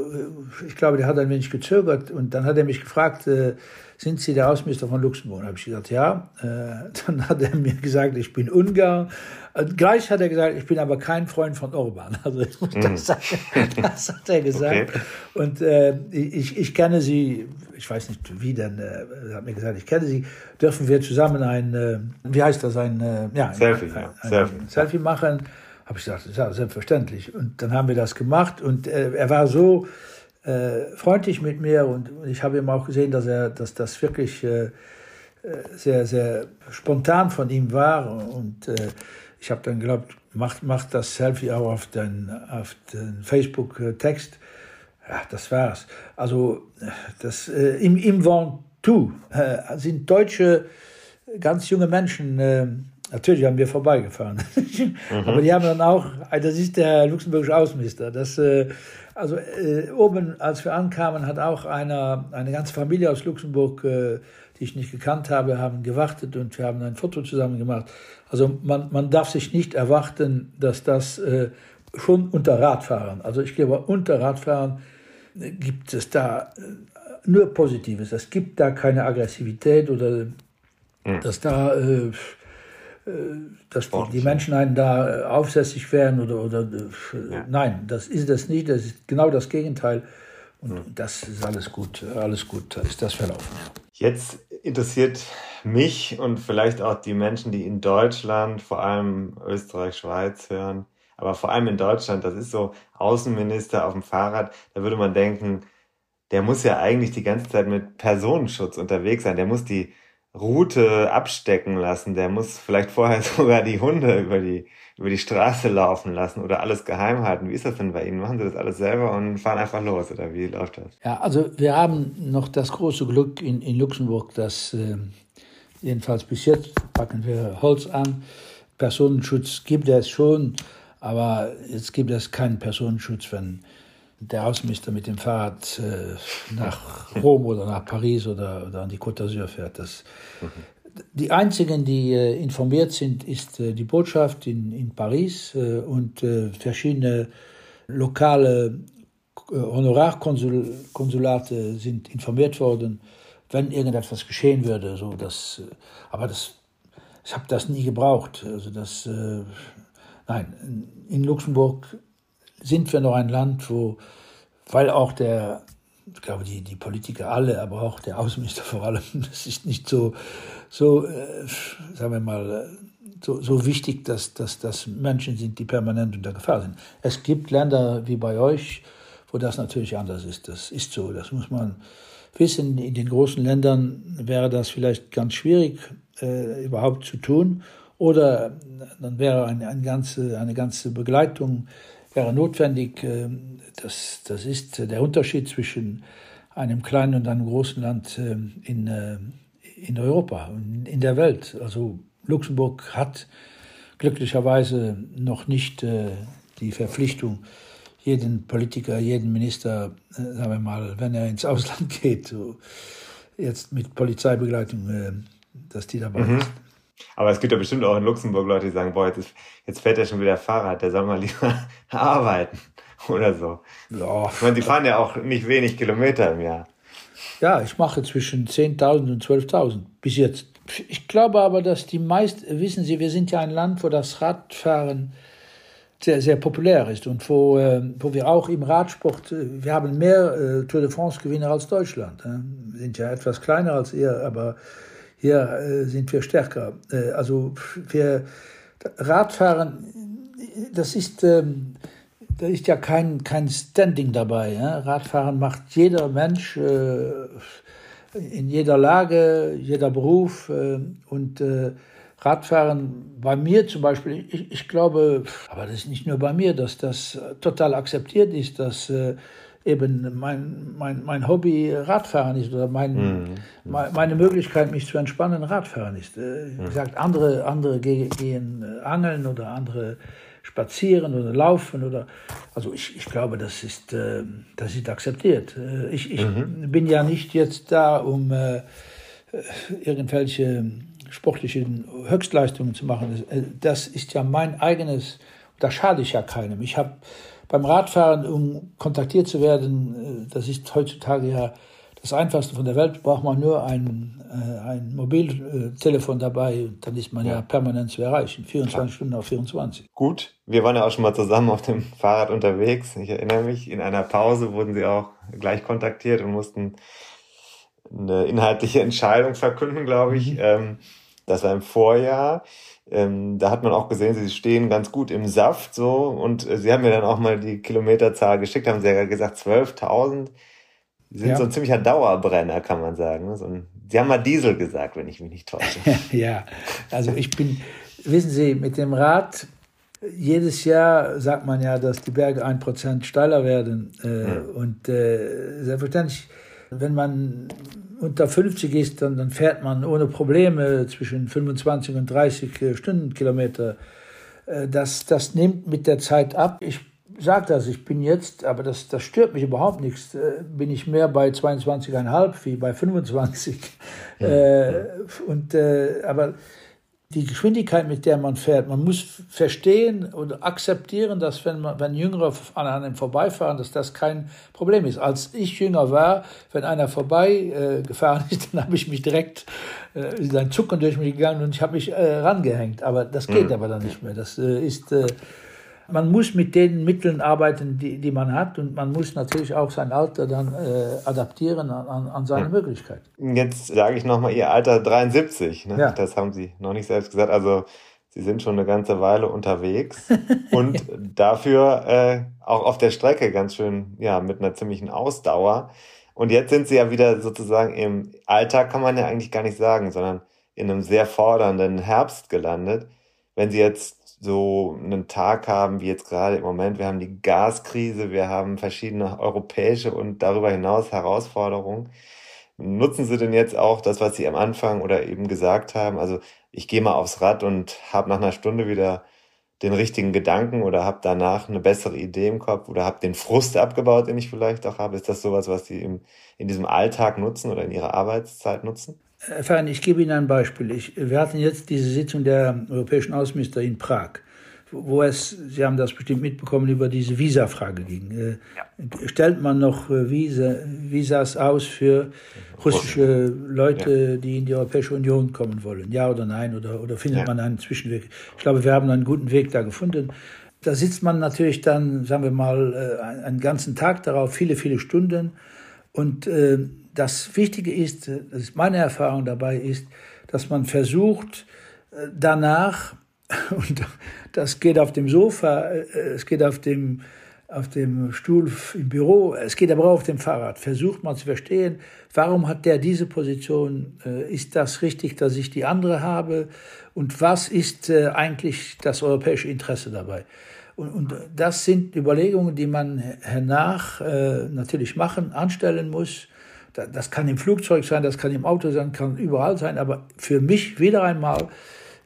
ich glaube, der hat ein wenig gezögert und dann hat er mich gefragt, äh, sind Sie der Außenminister von Luxemburg? Habe ich gesagt, ja. Äh, dann hat er mir gesagt, ich bin Ungar. Und gleich hat er gesagt, ich bin aber kein Freund von Orban. Also muss das, mm. sagen, das hat er gesagt. Okay. Und äh, ich, ich kenne Sie, ich weiß nicht wie, denn äh, er hat mir gesagt, ich kenne Sie. Dürfen wir zusammen ein, äh, wie heißt das, ein, ja, Selfie, ein, ein, ein, Selfie. Selfie machen? Habe ich gesagt, ja, selbstverständlich. Und dann haben wir das gemacht und äh, er war so äh, freundlich mit mir und ich habe ihm auch gesehen, dass er, dass das wirklich äh, äh sehr, sehr spontan von ihm war und äh, ich habe dann geglaubt, macht, macht das Selfie auch auf den, auf den Facebook-Text. Ja, das war's. Also das, äh, im, im Ventoux äh, sind deutsche, ganz junge Menschen, äh, natürlich haben wir vorbeigefahren, mhm. aber die haben dann auch, das ist der luxemburgische Außenminister, das, äh, also äh, oben, als wir ankamen, hat auch einer, eine ganze Familie aus Luxemburg, äh, die ich nicht gekannt habe, haben gewartet und wir haben ein Foto zusammen gemacht. Also man, man darf sich nicht erwarten, dass das äh, schon unter Radfahrern, also ich glaube, unter Radfahrern gibt es da äh, nur Positives. Es gibt da keine Aggressivität oder mhm. dass da äh, äh dass die, die, Menschen einen da äh, aufsässig werden oder, oder ja. nein, das ist das nicht, das ist genau das Gegenteil. Und mhm. das ist alles gut, alles gut, ist das verlaufen. Jetzt interessiert mich und vielleicht auch die Menschen, die in Deutschland, vor allem Österreich, Schweiz hören, aber vor allem in Deutschland, das ist so Außenminister auf dem Fahrrad, da würde man denken, der muss ja eigentlich die ganze Zeit mit Personenschutz unterwegs sein, der muss die Route abstecken lassen, der muss vielleicht vorher sogar die Hunde über die, über die Straße laufen lassen oder alles geheim halten. Wie ist das denn bei Ihnen? Machen Sie das alles selber und fahren einfach los oder wie läuft das? Ja, also wir haben noch das große Glück in, in Luxemburg, dass äh, jedenfalls bis jetzt packen wir Holz an. Personenschutz gibt es schon, aber jetzt gibt es keinen Personenschutz, wenn der Außenminister mit dem Fahrrad äh, nach Rom oder nach Paris oder, oder an die Côte d'Azur fährt. Das, mhm. Die einzigen, die äh, informiert sind, ist äh, die Botschaft in, in Paris äh, und äh, verschiedene lokale äh, Honorarkonsulate sind informiert worden, wenn irgendetwas geschehen würde. So dass, aber das, ich habe das nie gebraucht. Also das, Nein, in Luxemburg sind wir noch ein Land, wo, weil auch der, ich glaube, die, die Politiker alle, aber auch der Außenminister vor allem, das ist nicht so, so äh, sagen wir mal, so, so wichtig, dass, das Menschen sind, die permanent unter Gefahr sind. Es gibt Länder wie bei euch, wo das natürlich anders ist. Das ist so, das muss man wissen. In den großen Ländern wäre das vielleicht ganz schwierig äh, überhaupt zu tun. Oder dann wäre eine, eine, ganze, eine ganze Begleitung wäre notwendig. Ähm, das, das ist der Unterschied zwischen einem kleinen und einem großen Land ähm, in, äh, in Europa, in der Welt. Also Luxemburg hat glücklicherweise noch nicht äh, die Verpflichtung, jeden Politiker, jeden Minister, äh, sagen wir mal, wenn er ins Ausland geht, so jetzt mit Polizeibegleitung, dass die dabei mhm. ist. Aber es gibt ja bestimmt auch in Luxemburg Leute, die sagen, boah, jetzt, ist, jetzt fährt er schon wieder Fahrrad, der soll mal lieber arbeiten oder so. Ja. Ich meine, die fahren ja auch nicht wenig Kilometer im Jahr. Ja, ich mache zwischen 10.000 und 12.000 bis jetzt. Ich glaube aber, dass die meisten, wissen Sie, wir sind ja ein Land, wo das Radfahren sehr, sehr populär ist und wo, äh, wo wir auch im Radsport, äh, wir haben mehr äh, Tour de France-Gewinner als Deutschland. Äh. Wir sind ja etwas kleiner als ihr, aber hier äh, sind wir stärker. Äh, also wir Radfahren, das ist, ähm, da ist ja kein, kein Standing dabei. Ja? Radfahren macht jeder Mensch äh, in jeder Lage, jeder Beruf äh, und äh, Radfahren bei mir zum Beispiel, ich, ich, glaube, aber das ist nicht nur bei mir, dass das total akzeptiert ist, dass eben mein, mein, mein Hobby Radfahren ist oder mein, mhm. meine Möglichkeit, mich zu entspannen, Radfahren ist. Äh, wie mhm. gesagt, andere, andere gehen äh, angeln oder andere spazieren oder laufen oder also ich, ich glaube, das ist, äh, das ist akzeptiert. Ich, ich mhm. bin ja nicht jetzt da, um irgendwelche sportlichen Höchstleistungen zu machen. Das ist ja mein eigenes, da schade ich ja keinem. Ich habe beim Radfahren, um kontaktiert zu werden, äh, das ist heutzutage ja das Einfachste von der Welt, braucht man nur ein, äh, ein Mobiltelefon dabei und dann ist man ja, ja permanent zu erreichen, 24 ja. Stunden auf 24. Gut, wir waren ja auch schon mal zusammen auf dem Fahrrad unterwegs. Ich erinnere mich, in einer Pause wurden Sie auch gleich kontaktiert und mussten eine inhaltliche Entscheidung verkünden, glaube ich. Mhm. Ähm, das war im Vorjahr. Ähm, da hat man auch gesehen, sie stehen ganz gut im Saft so und äh, sie haben mir dann auch mal die Kilometerzahl geschickt, haben sie ja gesagt 12.000. Sie sind ja. so ein ziemlicher Dauerbrenner, kann man sagen. Ne? So ein, sie haben mal Diesel gesagt, wenn ich mich nicht täusche. ja, also ich bin, wissen Sie, mit dem Rad jedes Jahr sagt man ja, dass die Berge ein Prozent steiler werden. Äh, mhm. Und äh, selbstverständlich, wenn man unter 50 ist, dann, dann fährt man ohne Probleme zwischen 25 und 30 äh, Stundenkilometer. Äh, das, das nimmt mit der Zeit ab. Ich sage das, ich bin jetzt, aber das, das stört mich überhaupt nichts, äh, bin ich mehr bei 22,5 wie bei 25. Ja. Äh, und, äh, aber die Geschwindigkeit, mit der man fährt, man muss verstehen oder akzeptieren, dass wenn, man, wenn Jüngere an einem vorbeifahren, dass das kein Problem ist. Als ich jünger war, wenn einer vorbeigefahren äh, ist, dann habe ich mich direkt, äh, ein Zucken durch mich gegangen und ich habe mich äh, rangehängt. Aber das geht mhm. aber dann nicht mehr. Das äh, ist äh, man muss mit den Mitteln arbeiten, die, die man hat und man muss natürlich auch sein Alter dann äh, adaptieren an, an seine hm. Möglichkeiten. Jetzt sage ich nochmal Ihr Alter 73, ne? ja. das haben Sie noch nicht selbst gesagt, also Sie sind schon eine ganze Weile unterwegs und dafür äh, auch auf der Strecke ganz schön, ja, mit einer ziemlichen Ausdauer. Und jetzt sind Sie ja wieder sozusagen im Alltag, kann man ja eigentlich gar nicht sagen, sondern in einem sehr fordernden Herbst gelandet. Wenn Sie jetzt so einen Tag haben wie jetzt gerade im Moment. Wir haben die Gaskrise, wir haben verschiedene europäische und darüber hinaus Herausforderungen. Nutzen Sie denn jetzt auch das, was Sie am Anfang oder eben gesagt haben? Also ich gehe mal aufs Rad und habe nach einer Stunde wieder den richtigen Gedanken oder habe danach eine bessere Idee im Kopf oder habe den Frust abgebaut, den ich vielleicht auch habe. Ist das sowas, was Sie in diesem Alltag nutzen oder in Ihrer Arbeitszeit nutzen? Herr Fein, ich gebe Ihnen ein Beispiel. Ich, wir hatten jetzt diese Sitzung der europäischen Außenminister in Prag, wo es, Sie haben das bestimmt mitbekommen, über diese Visa-Frage ging. Äh, ja. Stellt man noch äh, Visa, Visas aus für russische Leute, ja. die in die Europäische Union kommen wollen? Ja oder nein? Oder, oder findet ja. man einen Zwischenweg? Ich glaube, wir haben einen guten Weg da gefunden. Da sitzt man natürlich dann, sagen wir mal, äh, einen ganzen Tag darauf, viele, viele Stunden. Und äh, das Wichtige ist, das ist meine Erfahrung dabei ist, dass man versucht, äh, danach, und das geht auf dem Sofa, äh, es geht auf dem, auf dem Stuhl im Büro, es geht aber auch auf dem Fahrrad, versucht man zu verstehen, warum hat der diese Position, äh, ist das richtig, dass ich die andere habe? Und was ist eigentlich das europäische Interesse dabei. Und das sind Überlegungen, die man hernach natürlich machen, anstellen muss das kann im Flugzeug sein, das kann im Auto sein, kann überall sein. Aber für mich wieder einmal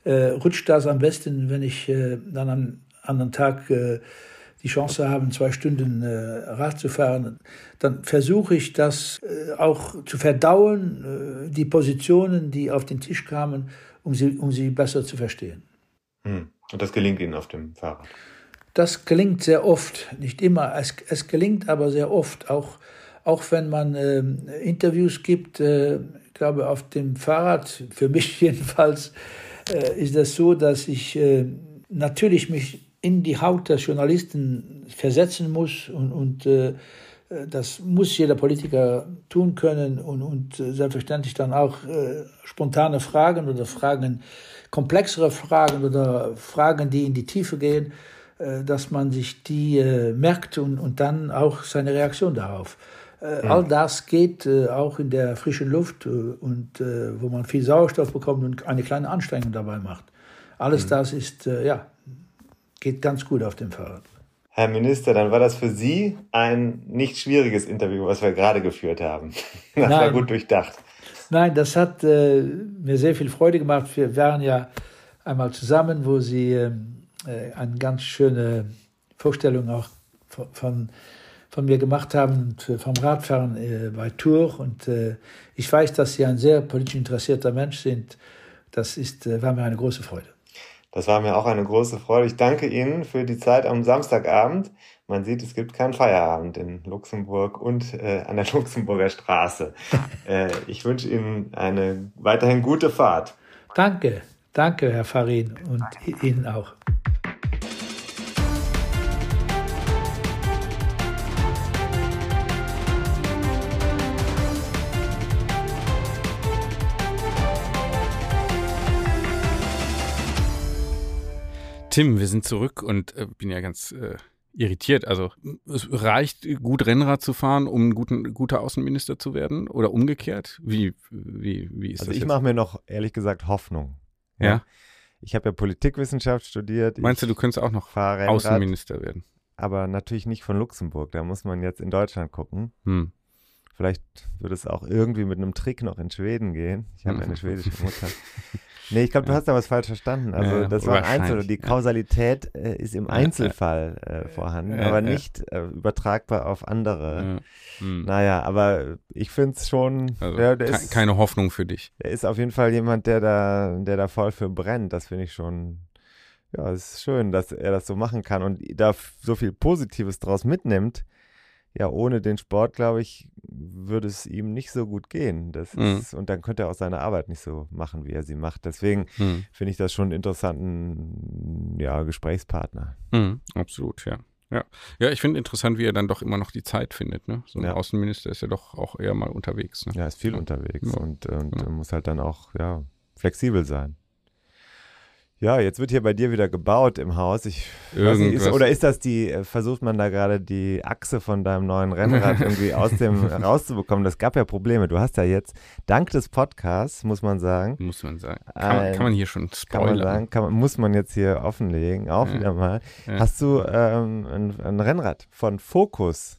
äh, rutscht das am besten, wenn ich äh, dann am anderen Tag äh, die Chance habe, zwei Stunden äh, Rad zu fahren. Dann versuche ich das äh, auch zu verdauen, äh, die Positionen, die auf den Tisch kamen, um sie, um sie besser zu verstehen. Hm. Und das gelingt Ihnen auf dem Fahrrad? Das gelingt sehr oft, nicht immer. Es, es gelingt aber sehr oft, auch auch wenn man äh, Interviews gibt, äh, ich glaube auf dem Fahrrad, für mich jedenfalls, äh, ist das so, dass ich äh, natürlich mich in die Haut der Journalisten versetzen muss und, und äh, das muss jeder Politiker tun können und, und äh, selbstverständlich dann auch spontane Fragen oder Fragen, komplexere Fragen oder Fragen, die in die Tiefe gehen, dass man sich die merkt und, und dann auch seine Reaktion darauf äh, all das geht äh, auch in der frischen Luft äh, und äh, wo man viel Sauerstoff bekommt und eine kleine Anstrengung dabei macht. Alles mhm. das ist, äh, ja, geht ganz gut auf dem Fahrrad. Herr Minister, dann war das für Sie ein nicht schwieriges Interview, was wir gerade geführt haben. Das Nein. war gut durchdacht. Nein, das hat äh, mir sehr viel Freude gemacht. Wir waren ja einmal zusammen, wo Sie ähm, eine ganz schöne Vorstellung auch von von mir gemacht haben äh, vom Radfahren äh, bei Tour. Und äh, ich weiß, dass Sie ein sehr politisch interessierter Mensch sind. Das ist, äh, war mir eine große Freude. Das war mir auch eine große Freude. Ich danke Ihnen für die Zeit am Samstagabend. Man sieht, es gibt keinen Feierabend in Luxemburg und äh, an der Luxemburger Straße. äh, ich wünsche Ihnen eine weiterhin gute Fahrt. Danke, danke, Herr Farin, und Ihnen auch. Tim, wir sind zurück und äh, bin ja ganz äh, irritiert. Also es reicht gut Rennrad zu fahren, um ein guten, guter Außenminister zu werden oder umgekehrt? Wie, wie, wie ist also das? Ich mache mir noch ehrlich gesagt Hoffnung. Ja. ja. Ich habe ja Politikwissenschaft studiert. Meinst du, du könntest auch noch fahre Außenminister werden? Aber natürlich nicht von Luxemburg. Da muss man jetzt in Deutschland gucken. Hm. Vielleicht würde es auch irgendwie mit einem Trick noch in Schweden gehen. Ich habe eine schwedische Mutter. Nee, ich glaube, du hast da was falsch verstanden. Also Ja, das war ein Einzel. wahrscheinlich, Die. Kausalität äh, ist im Einzelfall äh, vorhanden, aber nicht äh, übertragbar auf andere. Ja. Hm. Naja, aber ich finde es schon, Also ja, ke- ist, keine Hoffnung für dich. der ist auf jeden Fall jemand, der da, der da voll für brennt. Das finde ich schon, ja, es ist schön, dass er das so machen kann und da so viel Positives draus mitnimmt. Ja, ohne den Sport, glaube ich, würde es ihm nicht so gut gehen. Das Mhm. ist, und dann könnte er auch seine Arbeit nicht so machen, wie er sie macht. Deswegen Hm. finde ich das schon einen interessanten ja, Gesprächspartner. Hm. Absolut, ja. Ja, ja ich finde interessant, wie er dann doch immer noch die Zeit findet. Ne? So ein Ja. Außenminister ist ja doch auch eher mal unterwegs. Ne? Ja, ist viel unterwegs Ja, und, und genau. muss halt dann auch ja, flexibel sein. Ja, jetzt wird hier bei dir wieder gebaut im Haus. Ich weiß nicht, ist, oder ist das die, äh, versucht man da gerade die Achse von deinem neuen Rennrad irgendwie aus dem rauszubekommen? Das gab ja Probleme. Du hast ja jetzt, dank des Podcasts, muss man sagen, Muss man sagen. Kann, man- Ein- kann man hier schon kann spoilern? man sagen, kann man, muss man jetzt hier offenlegen, auch Ja. wieder mal. Ja. Hast du ähm, ein, ein Rennrad von Focus,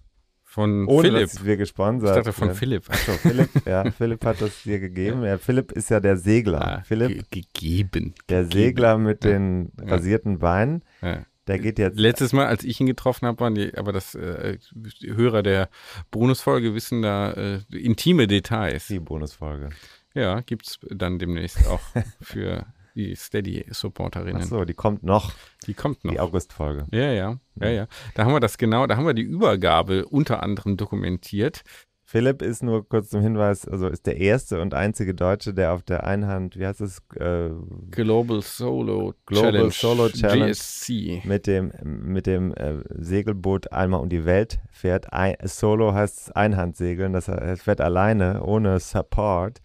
Von ohne Philipp. dass wir Ich gesponsert dachte von werden. Philipp. Achso, Philipp, ja, Philipp hat das dir gegeben. Ja, Philipp ist ja der Segler. Ah, Philipp, ge gegeben. der gegeben. Segler mit Ja. den rasierten Beinen, Ja. der geht jetzt. Letztes Mal, als ich ihn getroffen habe, waren die, aber das äh, die Hörer der Bonusfolge wissen da äh, intime Details. Die Bonusfolge. Ja, gibt's dann demnächst auch für die Steady-Supporterinnen. Achso, die kommt noch, Die kommt noch. die Augustfolge. Ja, ja, ja, ja. Da haben wir das genau, da haben wir die Übergabe unter anderem dokumentiert. Philipp ist nur kurz zum Hinweis, also ist der erste und einzige Deutsche, der auf der Einhand, wie heißt es, äh, Global Solo Global Challenge, Solo Challenge. GSC. mit dem, mit dem äh, Segelboot einmal um die Welt fährt. Ein, Solo heißt Einhandsegeln, das heißt, er fährt alleine, ohne Support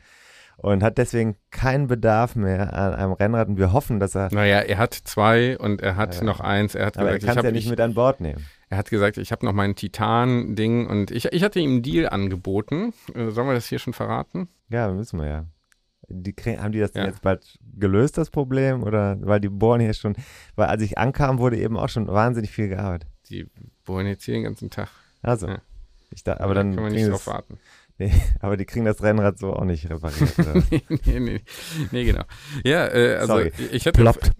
und hat deswegen keinen Bedarf mehr an einem Rennrad und wir hoffen, dass er, Naja, er hat zwei und er hat Ja. noch eins. Er hat aber er gesagt, kann ich es ja nicht ich, mit an Bord nehmen. er hat gesagt, ich habe noch mein Titan-Ding und ich, ich hatte ihm einen Deal angeboten. Äh, sollen wir das hier schon verraten? Ja, müssen wir ja. Die, haben die das denn Ja. jetzt bald gelöst, das Problem? Oder weil die bohren hier schon, weil als ich ankam, wurde eben auch schon wahnsinnig viel gearbeitet. Die wollen jetzt hier den ganzen Tag. Also, Ja. ich da, aber Da dann kann man nicht drauf warten. Nee, aber die kriegen das Rennrad so auch nicht repariert. Nee, nee, nee, nee, genau. Ja, äh, also Sorry. ich hatte, Ploppt.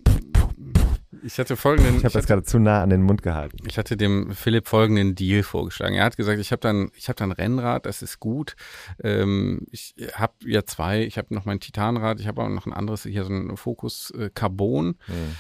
ich hatte folgenden, Ich habe das gerade zu nah an den Mund gehalten. Ich hatte dem Philipp folgenden Deal vorgeschlagen. Er hat gesagt, ich habe dann, ich habe dann Rennrad, das ist gut. Ähm, ich habe ja zwei. Ich habe noch mein Titanrad, ich habe auch noch ein anderes hier so ein Focus äh, Carbon. Hm.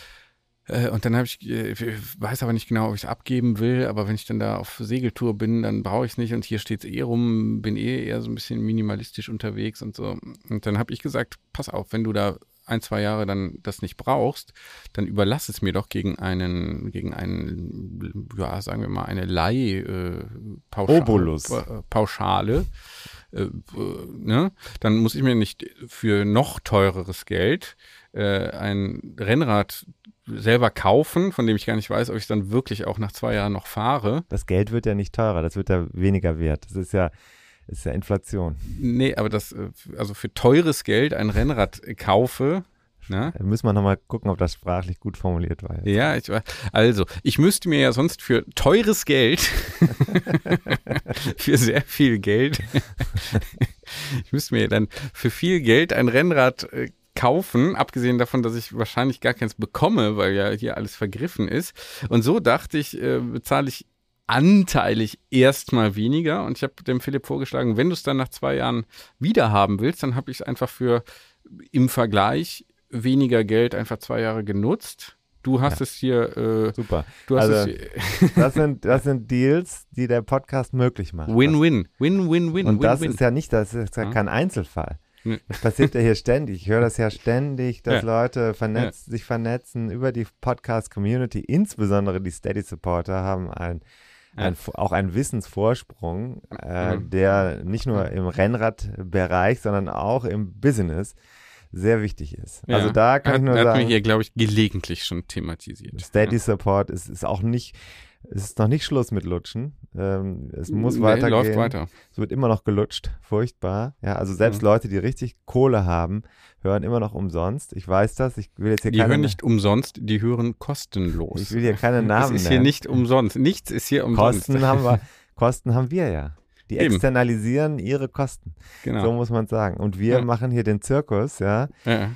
Äh, und dann habe ich, äh, ich weiß aber nicht genau, ob ich es abgeben will. Aber wenn ich dann da auf Segeltour bin, dann brauche ich es nicht. Und hier steht es eh rum, bin eh eher so ein bisschen minimalistisch unterwegs und so. Und dann habe ich gesagt, pass auf, wenn du da ein, zwei Jahre dann das nicht brauchst, dann überlass es mir doch gegen einen, gegen einen, ja, sagen wir mal, eine Leih, äh, Pauschale. Pa- Pauschale. Äh, äh, ne? Dann muss ich mir nicht für noch teureres Geld äh, ein Rennrad selber kaufen, von dem ich gar nicht weiß, ob ich es dann wirklich auch nach zwei Jahren noch fahre. Das Geld wird ja nicht teurer, das wird ja weniger wert. Das ist ja, ist ja Inflation. Nee, aber das, äh, also für teures Geld ein Rennrad kaufe, ne? Da müssen wir nochmal gucken, ob das sprachlich gut formuliert war. Jetzt. Ja, ich also, ich müsste mir ja sonst für teures Geld, für sehr viel Geld, ich müsste mir dann für viel Geld ein Rennrad äh, kaufen, abgesehen davon, dass ich wahrscheinlich gar keins bekomme, weil ja hier alles vergriffen ist. Und so dachte ich, äh, bezahle ich anteilig erstmal weniger. Und ich habe dem Philipp vorgeschlagen, wenn du es dann nach zwei Jahren wieder haben willst, dann habe ich es einfach für im Vergleich weniger Geld einfach zwei Jahre genutzt. Du hast es hier, äh, Super. Also, Das sind, das sind Deals, die der Podcast möglich machen. Win-Win, Win-Win-Win, Und das Win-Win. ist ja nicht, das ist ja Ja. kein Einzelfall. Nee. Das passiert ja hier ständig. Ich höre das ja ständig, dass Ja. Leute vernetzt, sich vernetzen über die Podcast-Community. Insbesondere die Steady-Supporter haben ein, Ja. ein, auch einen Wissensvorsprung, äh, Mhm. der nicht nur im Rennradbereich, sondern auch im Business sehr wichtig ist. Ja. Also da kann hat, ich nur hat sagen, mir hier, glaube ich, gelegentlich schon thematisiert. Steady Support ist, ist auch nicht, Es ist noch nicht Schluss mit Lutschen. Ähm, es muss Nee, weitergehen. läuft weiter. Es wird immer noch gelutscht. Furchtbar. Ja, also selbst Ja. Leute, die richtig Kohle haben, hören immer noch umsonst. Ich weiß das. Ich will jetzt hier Die keine, hören nicht umsonst, die hören kostenlos. ich will hier keine es Namen ist nennen. hier nicht umsonst. Nichts ist hier umsonst. Kosten haben wir, Kosten haben wir ja. Die Eben. externalisieren ihre Kosten. Genau. So muss man sagen. Und wir Ja. machen hier den Zirkus, ja. ja.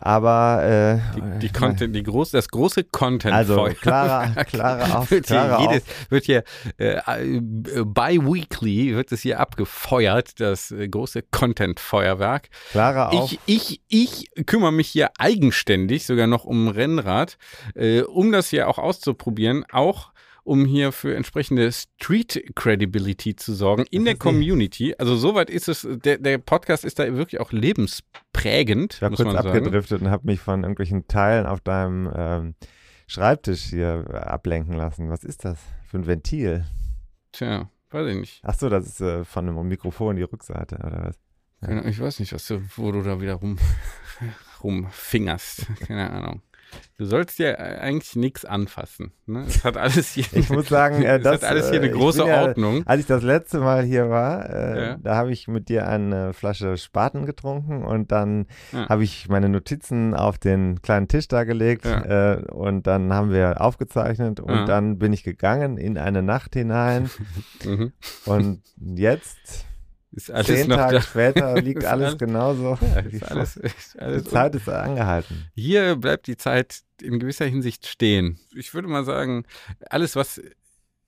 Aber äh, Die, die Content, die groß, das große Content also klarer, klarer auf, wird hier, klarer jedes, wird hier äh, äh, bi-weekly wird es hier abgefeuert, das äh, große Content-Feuerwerk. Klarer auf. Ich, ich, ich kümmere mich hier eigenständig sogar noch um Rennrad, äh, um das hier auch auszuprobieren, auch um hier für entsprechende Street Credibility zu sorgen in der Community. Also soweit ist es, der, der Podcast ist da wirklich auch lebensprägend, Ich war kurz abgedriftet und habe mich von irgendwelchen Teilen auf deinem ähm, Schreibtisch hier äh, ablenken lassen. Was ist das für ein Ventil? Tja, weiß ich nicht. Ach so, das ist äh, von einem Mikrofon die Rückseite oder was? Keine, ich weiß nicht, was du, wo du da wieder rum, rumfingerst. Keine Ahnung. Du sollst ja eigentlich nichts anfassen. Ne? Es hat alles hier, Ich muss sagen, äh, das, hat alles hier äh, eine große ja- Ordnung. Als ich das letzte Mal hier war, äh, Ja. da habe ich mit dir eine Flasche Spaten getrunken und dann Ja. habe ich meine Notizen auf den kleinen Tisch da gelegt äh, und dann haben wir aufgezeichnet und dann bin ich gegangen in eine Nacht hinein Mhm. und jetzt, Ist alles zehn noch Tage da. später, liegt alles alles- genauso. Ja, ist alles, ist Die alles Zeit ist angehalten. Hier bleibt die Zeit in gewisser Hinsicht stehen. Ich würde mal sagen, alles, was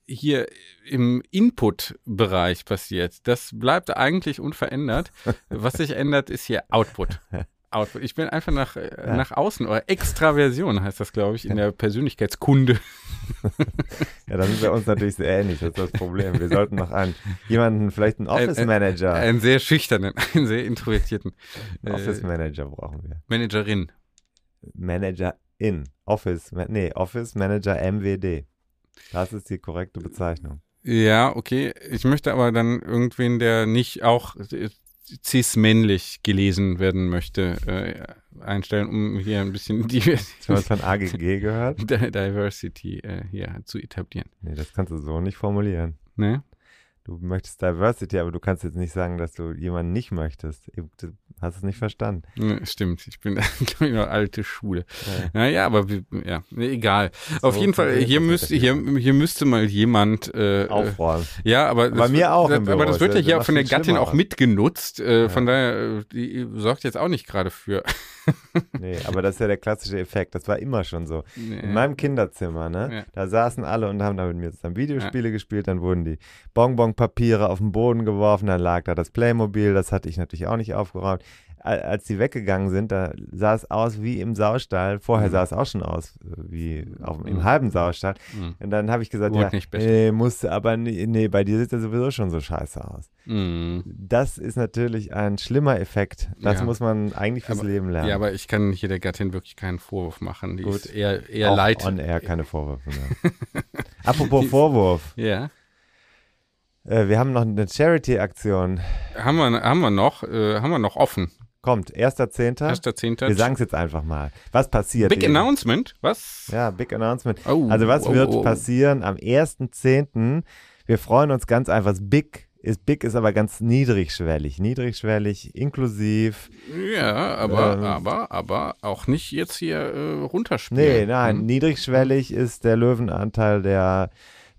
hier im Input-Bereich passiert, das bleibt eigentlich unverändert. Was sich ändert, ist hier Output. Output. Ich bin einfach nach, äh, Ja. nach außen oder Extraversion heißt das, glaube ich, in der Persönlichkeitskunde. Ja, da sind wir uns natürlich sehr ähnlich, das ist das Problem. Wir sollten noch einen, jemanden, vielleicht einen Ein- Office Manager, Einen sehr schüchternen, einen sehr introvertierten einen Office äh, Manager brauchen wir. Managerin. Manager in. Office, nee, Office Manager MWD. Das ist die korrekte Bezeichnung. Ja, okay. Ich möchte aber dann irgendwen, der nicht auch äh, cis-männlich gelesen werden möchte, äh, einstellen, um hier ein bisschen Hast du mal Divers von AGG gehört? Di- Diversity äh, hier zu etablieren. Nee, das kannst du so nicht formulieren. Ne? Du möchtest Diversity, aber du kannst jetzt nicht sagen, dass du jemanden nicht möchtest. Du hast es nicht verstanden. Ne, Stimmt, ich bin, glaube ich, noch alte Schule. Ja. Naja, aber ja, egal. Auf So jeden Fall, hier der hier, hier müsste mal jemand äh, äh, Aufräumen. Ja, aber Bei mir wird, auch Das, aber das wird ja hier macht von der Gattin auch mitgenutzt. Äh, Ja. Von daher, äh, die sorgt jetzt auch nicht gerade für. Nee, aber das ist ja der klassische Effekt. Das war immer schon so. Nee. In meinem Kinderzimmer, ne? Ja. Da saßen alle und haben da mit mir zusammen Videospiele gespielt, dann wurden die Bonbonpapiere auf den Boden geworfen, dann lag da das Playmobil, das hatte ich natürlich auch nicht aufgeräumt. Al- Als die weggegangen sind, da sah es aus wie im Saustall. Vorher Mhm. sah es auch schon aus äh, wie auf, im Mhm. halben Saustall. Mhm. Und dann habe ich gesagt, Wurde ja, nicht besser. nee, musste, aber nee, nee, bei dir sieht er sowieso schon so scheiße aus. Mhm. Das ist natürlich ein schlimmer Effekt. Das Ja. muss man eigentlich fürs Aber- Leben lernen. Ja, aber ich kann hier der Gattin wirklich keinen Vorwurf machen. Die Gut. ist eher, eher auch leid. on air keine Vorwürfe mehr. Apropos Vorwurf. Ja. Äh, wir haben noch eine Charity-Aktion. Haben wir, haben wir noch, äh, haben wir noch offen. Kommt, 1.10. Erster Zehnter. Wir sagen es jetzt einfach mal. Was passiert? Big Die- Announcement? Was? Ja, Big Announcement. Oh, Also was oh, wird oh. passieren am 1.10.? Wir freuen uns ganz einfach. Big ist, Big ist aber ganz niedrigschwellig. Niedrigschwellig, inklusiv. Ja, aber, Ähm. aber, aber auch nicht jetzt hier äh, runterspielen. Nee, nein, Hm? niedrigschwellig ist der Löwenanteil der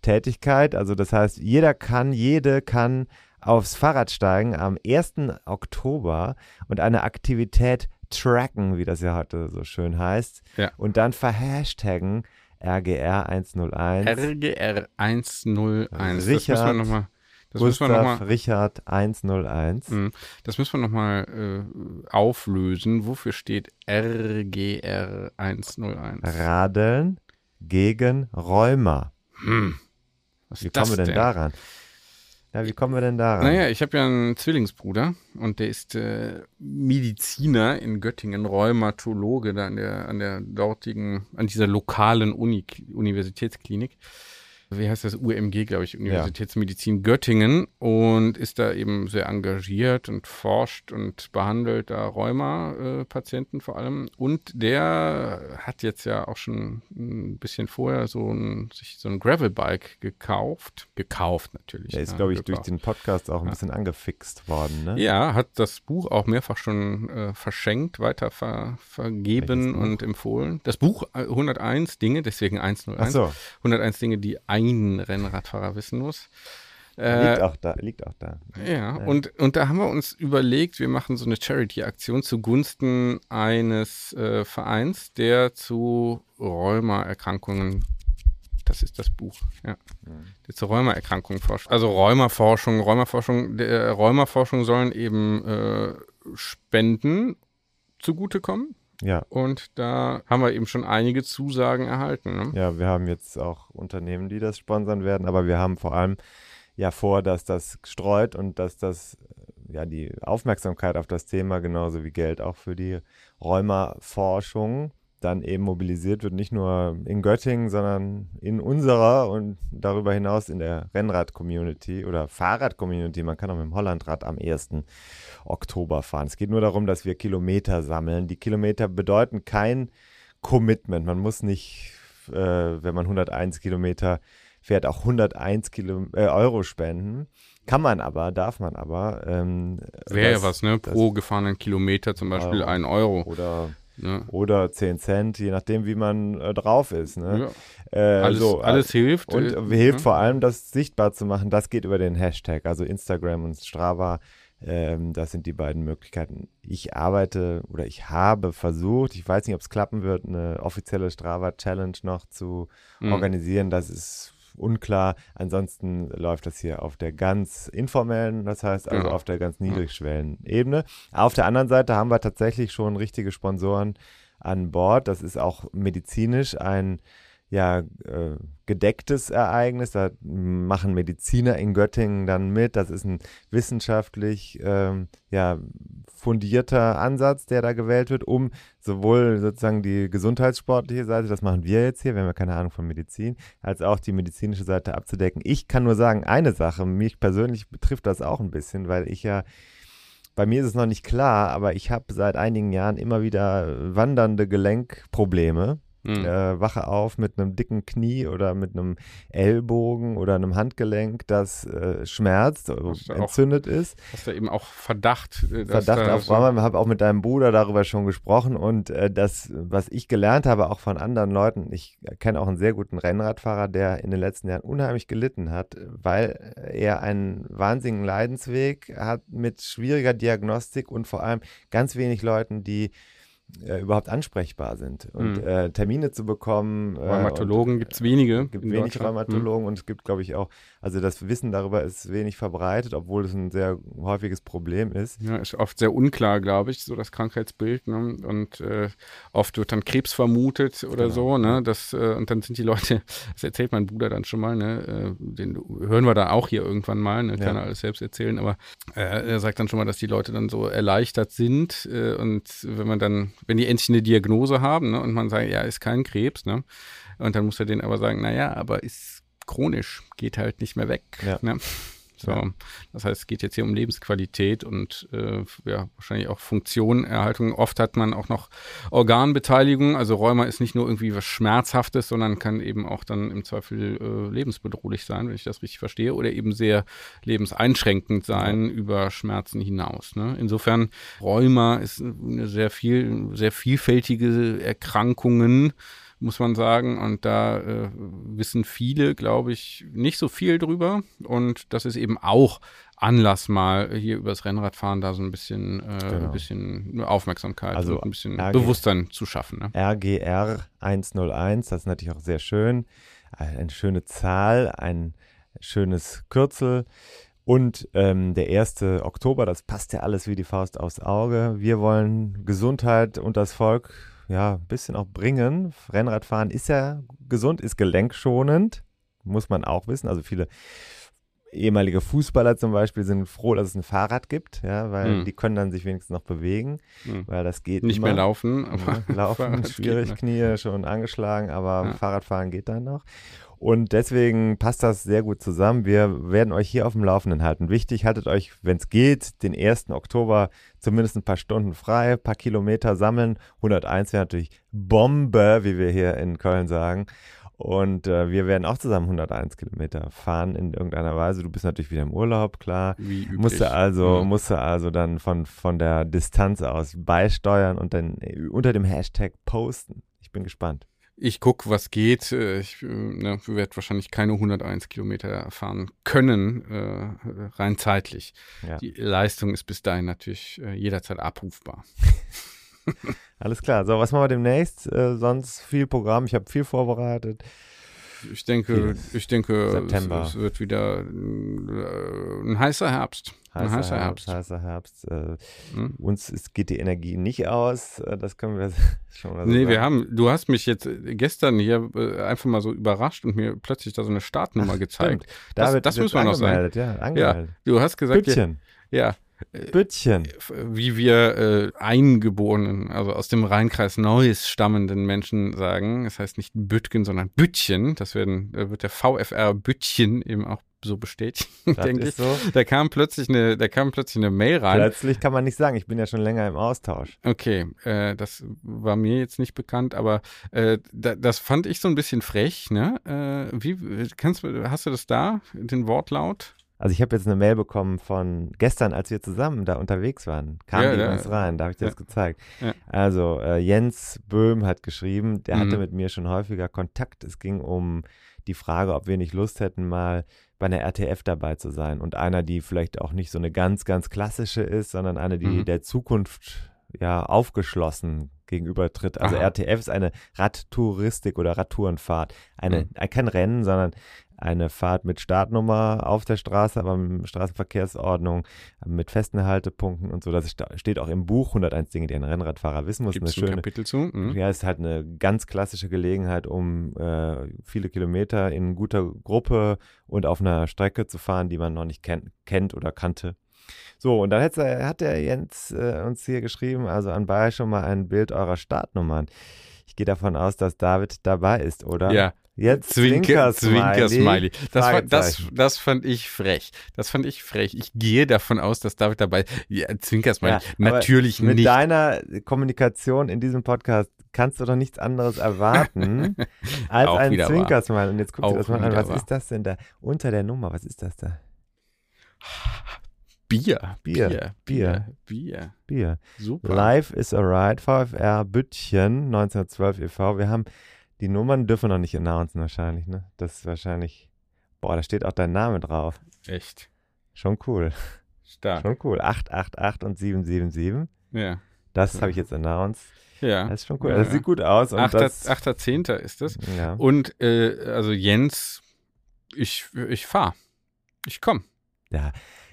Tätigkeit. Also das heißt, jeder kann, jede kann aufs Fahrrad steigen am 1. Oktober und eine Aktivität tracken, wie das ja heute so schön heißt. Ja. Und dann verhashtaggen RGR 101. RGR 101. das Richard, müssen wir nochmal. Das müssen wir noch mal, Richard 101. Mhm. Das müssen wir nochmal äh, auflösen. Wofür steht RGR 101? Radeln gegen Rheuma. Hm. Was Wie kommen wir denn daran? Ja, wie kommen wir denn daran? Naja, ich habe ja einen Zwillingsbruder und der ist äh, Mediziner in Göttingen, Rheumatologe da an der, an der dortigen, an dieser lokalen Uni, Universitätsklinik. Wie heißt das, UMG, glaube ich, Universitätsmedizin Göttingen und ist da eben sehr engagiert und forscht und behandelt da Rheuma-Patienten vor allem. Und der hat jetzt ja auch schon ein bisschen vorher so ein, sich so ein Gravelbike gekauft. Gekauft natürlich. Der ist, ja, glaube ich, gekauft. durch den Podcast auch ein ja. bisschen angefixt worden. Ne? Ja, hat das Buch auch mehrfach schon äh, verschenkt, weiter ver vergeben und empfohlen. Das Buch 101 äh, Dinge, deswegen 101. So. 101 Dinge, die ein Rennradfahrer wissen muss. Äh, liegt auch da, liegt auch da. Ja, ja, Und, und da haben wir uns überlegt, wir machen so eine Charity-Aktion zugunsten eines äh, Vereins, der zu Rheumaerkrankungen das ist das Buch, ja. Mhm. Der zur Rheumaerkrankungen forscht. Also Rheumaforschung, Rheumaforschung, der Rheumaforschung sollen eben äh, Spenden zugutekommen. Ja. Und da haben wir eben schon einige Zusagen erhalten. Ne? Ja, wir haben jetzt auch Unternehmen, die das sponsern werden, aber wir haben vor allem ja vor, dass das streut und dass das ja die Aufmerksamkeit auf das Thema genauso wie Geld auch für die Rheumaforschung dann eben mobilisiert wird, nicht nur in Göttingen, sondern in unserer und darüber hinaus in der Rennrad-Community oder Fahrrad-Community. Man kann auch mit dem Hollandrad am 1. Oktober fahren. Es geht nur darum, dass wir Kilometer sammeln. Die Kilometer bedeuten kein Commitment. Man muss nicht, äh, wenn man 101 Kilometer fährt, auch 101 Kilo, äh, Euro spenden. Kann man aber, darf man aber. Ähm, Wäre ja was, ne? Pro gefahrenen Kilometer zum Beispiel ein Euro. Oder ja. oder 10 Cent, je nachdem, wie man äh, drauf ist. Ne? Ja. Äh, alles, so, alles hilft. Und äh, hilft ja. vor allem, das sichtbar zu machen. Das geht über den Hashtag, also Instagram und Strava. Ähm, das sind die beiden Möglichkeiten. Ich arbeite oder ich habe versucht, ich weiß nicht, ob es klappen wird, eine offizielle Strava-Challenge noch zu mhm. organisieren. Das ist unklar. Ansonsten läuft das hier auf der ganz informellen, das heißt also ja. auf der ganz niedrigschwellen Ebene. Auf der anderen Seite haben wir tatsächlich schon richtige Sponsoren an Bord. Das ist auch medizinisch ein ja, äh, gedecktes Ereignis. Da machen Mediziner in Göttingen dann mit. Das ist ein wissenschaftlich ähm, ja, fundierter Ansatz, der da gewählt wird, um sowohl sozusagen die gesundheitssportliche Seite, das machen wir jetzt hier, wir haben ja keine Ahnung von Medizin, als auch die medizinische Seite abzudecken. Ich kann nur sagen, eine Sache, mich persönlich betrifft das auch ein bisschen, weil ich ja bei mir ist es noch nicht klar, aber ich habe seit einigen Jahren immer wieder wandernde Gelenkprobleme Mhm. Äh, wache auf mit einem dicken Knie oder mit einem Ellbogen oder einem Handgelenk, das äh, schmerzt, entzündet auch, ist. Hast du eben auch Verdacht? Äh, Verdacht auf so Rheuma. Ich habe auch mit deinem Bruder darüber schon gesprochen und äh, das, was ich gelernt habe, auch von anderen Leuten, ich kenne auch einen sehr guten Rennradfahrer, der in den letzten Jahren unheimlich gelitten hat, weil er einen wahnsinnigen Leidensweg hat mit schwieriger Diagnostik und vor allem ganz wenig Leuten, die äh, überhaupt ansprechbar sind. Und mhm. äh, Termine zu bekommen. Äh, Rheumatologen gibt es wenige. Es gibt wenig Rheumatologen mhm. und es gibt, glaube ich, auch, also das Wissen darüber ist wenig verbreitet, obwohl es ein sehr häufiges Problem ist. Ja, ist oft sehr unklar, glaube ich, so das Krankheitsbild. Ne? Und äh, oft wird dann Krebs vermutet oder genau. so. Ne? Das, äh, und dann sind die Leute, das erzählt mein Bruder dann schon mal, ne? Äh, den hören wir dann auch hier irgendwann mal, ne? kann ja. er alles selbst erzählen, aber er sagt dann schon mal, dass die Leute dann so erleichtert sind und wenn man dann wenn die endlich eine Diagnose haben ne, und man sagt, ja, ist kein Krebs, ne? Und dann muss er denen aber sagen, naja, aber ist chronisch, geht halt nicht mehr weg. Ja. Ne? So, ja. das heißt, es geht jetzt hier um Lebensqualität und äh, ja, wahrscheinlich auch Funktionerhaltung. Oft hat man auch noch Organbeteiligung. Also Rheuma ist nicht nur irgendwie was Schmerzhaftes, sondern kann eben auch dann im Zweifel äh, lebensbedrohlich sein, wenn ich das richtig verstehe, oder eben sehr lebenseinschränkend sein ja. über Schmerzen hinaus. Ne? Insofern Rheuma ist eine sehr viel, sehr vielfältige Erkrankungen muss man sagen. Und da äh, wissen viele, glaube ich, nicht so viel drüber. Und das ist eben auch Anlass, mal hier übers Rennradfahren da so ein bisschen, äh, genau. ein bisschen Aufmerksamkeit also ein bisschen RG, Bewusstsein zu schaffen. Ne? RGR 101, das ist natürlich auch sehr schön. Eine schöne Zahl, ein schönes Kürzel. Und ähm, der 1. Oktober, das passt ja alles wie die Faust aufs Auge. Wir wollen Gesundheit und das Volk ja, ein bisschen auch bringen. Rennradfahren ist ja gesund, ist gelenkschonend, muss man auch wissen. Also viele ehemalige Fußballer zum Beispiel sind froh, dass es ein Fahrrad gibt, ja, weil mhm. die können dann sich wenigstens noch bewegen, mhm. weil das geht nicht immer. mehr laufen, aber laufen schwierig, Knie schon angeschlagen, aber ja. Fahrradfahren geht dann noch. Und deswegen passt das sehr gut zusammen. Wir werden euch hier auf dem Laufenden halten. Wichtig, haltet euch, wenn es geht, den 1. Oktober zumindest ein paar Stunden frei, ein paar Kilometer sammeln. 101 wäre natürlich Bombe, wie wir hier in Köln sagen. Und äh, wir werden auch zusammen 101 Kilometer fahren in irgendeiner Weise. Du bist natürlich wieder im Urlaub, klar. Wie üblich. Musste also, Mhm. musste also dann von, von der Distanz aus beisteuern und dann äh, unter dem Hashtag posten. Ich bin gespannt. Ich gucke, was geht. Äh, Ich äh, ne, werde wahrscheinlich keine 101 Kilometer fahren können, äh, rein zeitlich. Ja. Die Leistung ist bis dahin natürlich äh, jederzeit abrufbar. Alles klar. So, was machen wir demnächst? Äh, sonst viel Programm. Ich habe viel vorbereitet. Ich denke, ich denke, September. Es, es wird wieder äh, ein heißer Herbst. ein heißer Herbst. Heißer Herbst. Äh, Hm? uns ist, geht die Energie nicht aus. Äh, das können wir schon mal so Nee, sagen. wir haben, du hast mich jetzt äh, gestern hier einfach mal so überrascht und mir plötzlich da so eine Startnummer gezeigt. Das- David das müssen wir noch sagen. angemeldet, Ja, angemeldet. Du hast gesagt, ja, Büttchen. ja, Büttchen. wie wir äh, eingeborenen, also aus dem Rheinkreis Neuss stammenden Menschen sagen. Das heißt nicht Büttgen, sondern Büttchen. Das werden, wird der VfR Büttchen eben auch so bestätigt, Das denke ich. so. Da kam plötzlich eine, da kam plötzlich eine Mail rein. Plötzlich kann man nicht sagen, ich bin ja schon länger im Austausch. Okay, äh, das war mir jetzt nicht bekannt, aber äh, da, das fand ich so ein bisschen frech, ne? Äh, wie kannst du, hast du das da, den Wortlaut? Also ich habe jetzt eine Mail bekommen von gestern, als wir zusammen da unterwegs waren. Kam Ja, die ja. uns rein, da habe ich dir Ja. das gezeigt. Ja. Also äh, Jens Böhm hat geschrieben, der hatte Mhm. mit mir schon häufiger Kontakt. Es ging um die Frage, ob wir nicht Lust hätten, mal bei einer RTF dabei zu sein. Und einer, die vielleicht auch nicht so eine ganz, ganz klassische ist, sondern eine, die Mhm. der Zukunft ja aufgeschlossen gegenübertritt. Also Aha. RTF ist eine Radtouristik oder Radtourenfahrt. Eine, Mhm. äh, kein Rennen, sondern eine Fahrt mit Startnummer auf der Straße, aber mit Straßenverkehrsordnung, mit festen Haltepunkten und so. Das steht auch im Buch 101 Dinge, die ein Rennradfahrer wissen muss. Gibt Eine es ein schöne, Kapitel zu? Mhm. ja, es ist halt eine ganz klassische Gelegenheit, um äh, viele Kilometer in guter Gruppe und auf einer Strecke zu fahren, die man noch nicht kennt, kennt oder kannte. So, und dann hat's, äh, hat der Jens äh, uns hier geschrieben, also anbei schon mal ein Bild eurer Startnummern. Ich gehe davon aus, dass David dabei ist, oder? Ja, Jetzt Zwinker, Zwinker-Smiley. Zwinker-Smiley. Das, war- das, das fand ich frech. Das fand ich frech. Ich gehe davon aus, dass David dabei Ja, Zwinker-Smiley. Ja, aber Natürlich Mit nicht. deiner Kommunikation in diesem Podcast kannst du doch nichts anderes erwarten als Auch ein wieder wahr. Zwinkersmile. Und jetzt guck dir Auch das mal an. Was wahr. ist das denn da unter der Nummer? Was ist das da? Bier. Bier. Bier. Bier. Bier. Bier. Super. Life is a Ride, VfR Büttchen 1912 e.V. Wir haben die Nummern dürfen wir noch nicht announcen wahrscheinlich, ne? Das ist wahrscheinlich, boah, da steht auch dein Name drauf. Echt. Schon cool, Stark. schon cool. 888 und 777. Ja. Das Ja. habe ich jetzt announced. Ja. Das ist schon cool. Ja, Das ja. sieht gut aus. Und Achter, das, Achter, Zehnter ist das. ja. Und äh, also Jens, ich, ich fahr. Ich komm. Ja,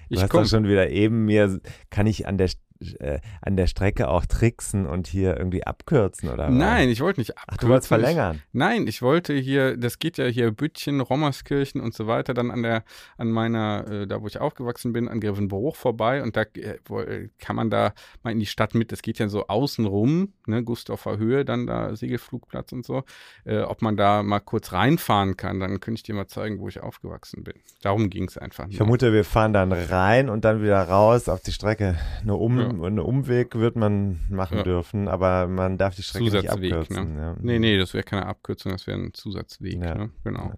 Du Ich hast komm. doch schon wieder eben mir, kann ich an der, äh, an der Strecke auch tricksen und hier irgendwie abkürzen oder was? Nein, ich wollte nicht Ach, abkürzen. du wolltest Ich- verlängern. Nein, ich wollte hier, das geht ja hier Büttchen, Rommerskirchen und so weiter, dann an der, an meiner, äh, da wo ich aufgewachsen bin, an Grevenbruch vorbei und da äh, äh, kann man da mal in die Stadt mit, das geht ja so außen rum, ne, Gustaufer Höhe, dann da Segelflugplatz und so, äh, ob man da mal kurz reinfahren kann, dann könnte ich dir mal zeigen, wo ich aufgewachsen bin. Darum ging es einfach. Ich nur. vermute, wir fahren dann rein und dann wieder raus auf die Strecke. Eine um, Ja. Einen Umweg wird man machen dürfen, aber man darf die Strecke Zusatzweg, nicht abkürzen. ne? Nee, nee, das wäre keine Abkürzung, das wäre ein Zusatzweg, Ja. ne? Genau.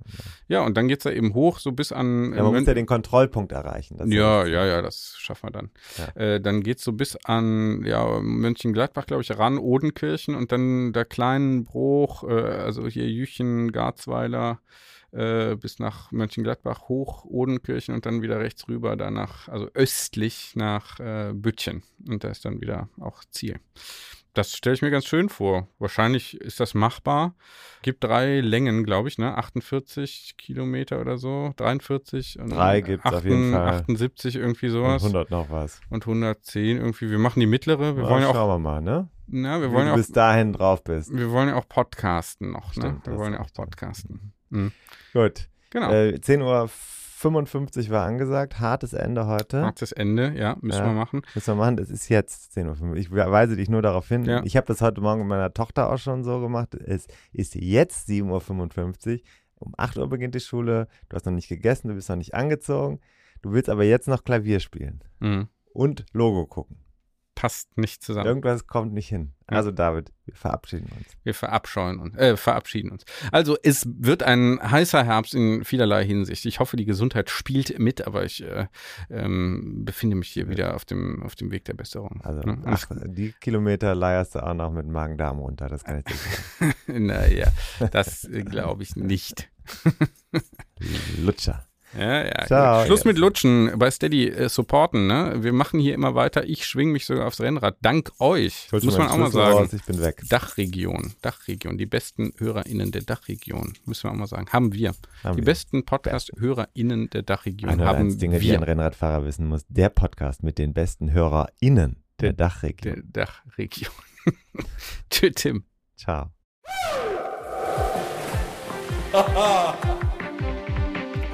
Ja, und dann geht's da eben hoch, so bis an. Ja, man muss ja den Kontrollpunkt erreichen. Ja, ja, ja, das schaffen wir dann. Äh, dann geht's so bis an ja, Mönchengladbach, glaube ich, ran, Odenkirchen und dann der kleinen Bruch, äh, also hier Jüchen, Garzweiler, äh, bis nach Mönchengladbach hoch, Odenkirchen und dann wieder rechts rüber, danach, also östlich nach äh, Büttchen. Und da ist dann wieder auch Ziel. Das stelle ich mir ganz schön vor. Wahrscheinlich ist das machbar. Gibt drei Längen, glaube ich, ne? 48 Kilometer oder so, 43 und Drei gibt's auf jeden Fall. 78 irgendwie Und sowas 100 noch was. und 110 irgendwie. Wir machen die mittlere. Wir Ja, wollen ja auch, schauen wir mal, ne? na, wir Wie wollen du ja auch, bis dahin drauf bist. wir wollen ja auch podcasten noch, ne? Stimmt, Wir wollen ja auch podcasten. Mhm. Gut. Genau. Äh, 10.55 Uhr war angesagt. Hartes Ende heute. Hartes Ende, ja, müssen Ja. wir machen. Müssen wir machen. Es ist jetzt 10.05 Uhr. Ich weise dich nur darauf hin. Ja. Ich habe das heute Morgen mit meiner Tochter auch schon so gemacht. Es ist jetzt 7.55 Uhr. um 8 Uhr beginnt die Schule, du hast noch nicht gegessen, du bist noch nicht angezogen, du willst aber jetzt noch Klavier spielen Mhm. und Logo gucken. Passt nicht zusammen. Irgendwas kommt nicht hin. Ja. Also David, wir verabschieden uns. Wir verabscheuen uns, äh, verabschieden uns. Also es wird ein heißer Herbst in vielerlei Hinsicht. Ich hoffe, die Gesundheit spielt mit, aber ich äh, ähm, befinde mich hier wieder auf dem, auf dem Weg der Besserung. Also Ne? Ach, die Kilometer leierst du auch noch mit Magen-Darm runter, das kann ich dir sagen. Naja, das äh, glaube ich nicht. Lutscher. Ja, ja. Gut. Schluss jetzt. mit Lutschen bei Steady äh, supporten. Ne? Wir machen hier immer weiter. Ich schwing mich sogar aufs Rennrad. Dank euch. Du Muss man auch mal sagen. Raus, ich bin weg. Dachregion, Dachregion, die besten HörerInnen der Dachregion, müssen wir auch mal sagen, haben wir. Haben die wir. besten Podcast-HörerInnen der Dachregion 101 haben Dinge, die ein wir. Rennradfahrer wissen muss. Der Podcast mit den besten HörerInnen der, Der- Dachregion. Der Dachregion. Tschö, Tim. Ciao.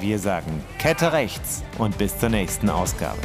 Wir sagen Kette rechts und bis zur nächsten Ausgabe.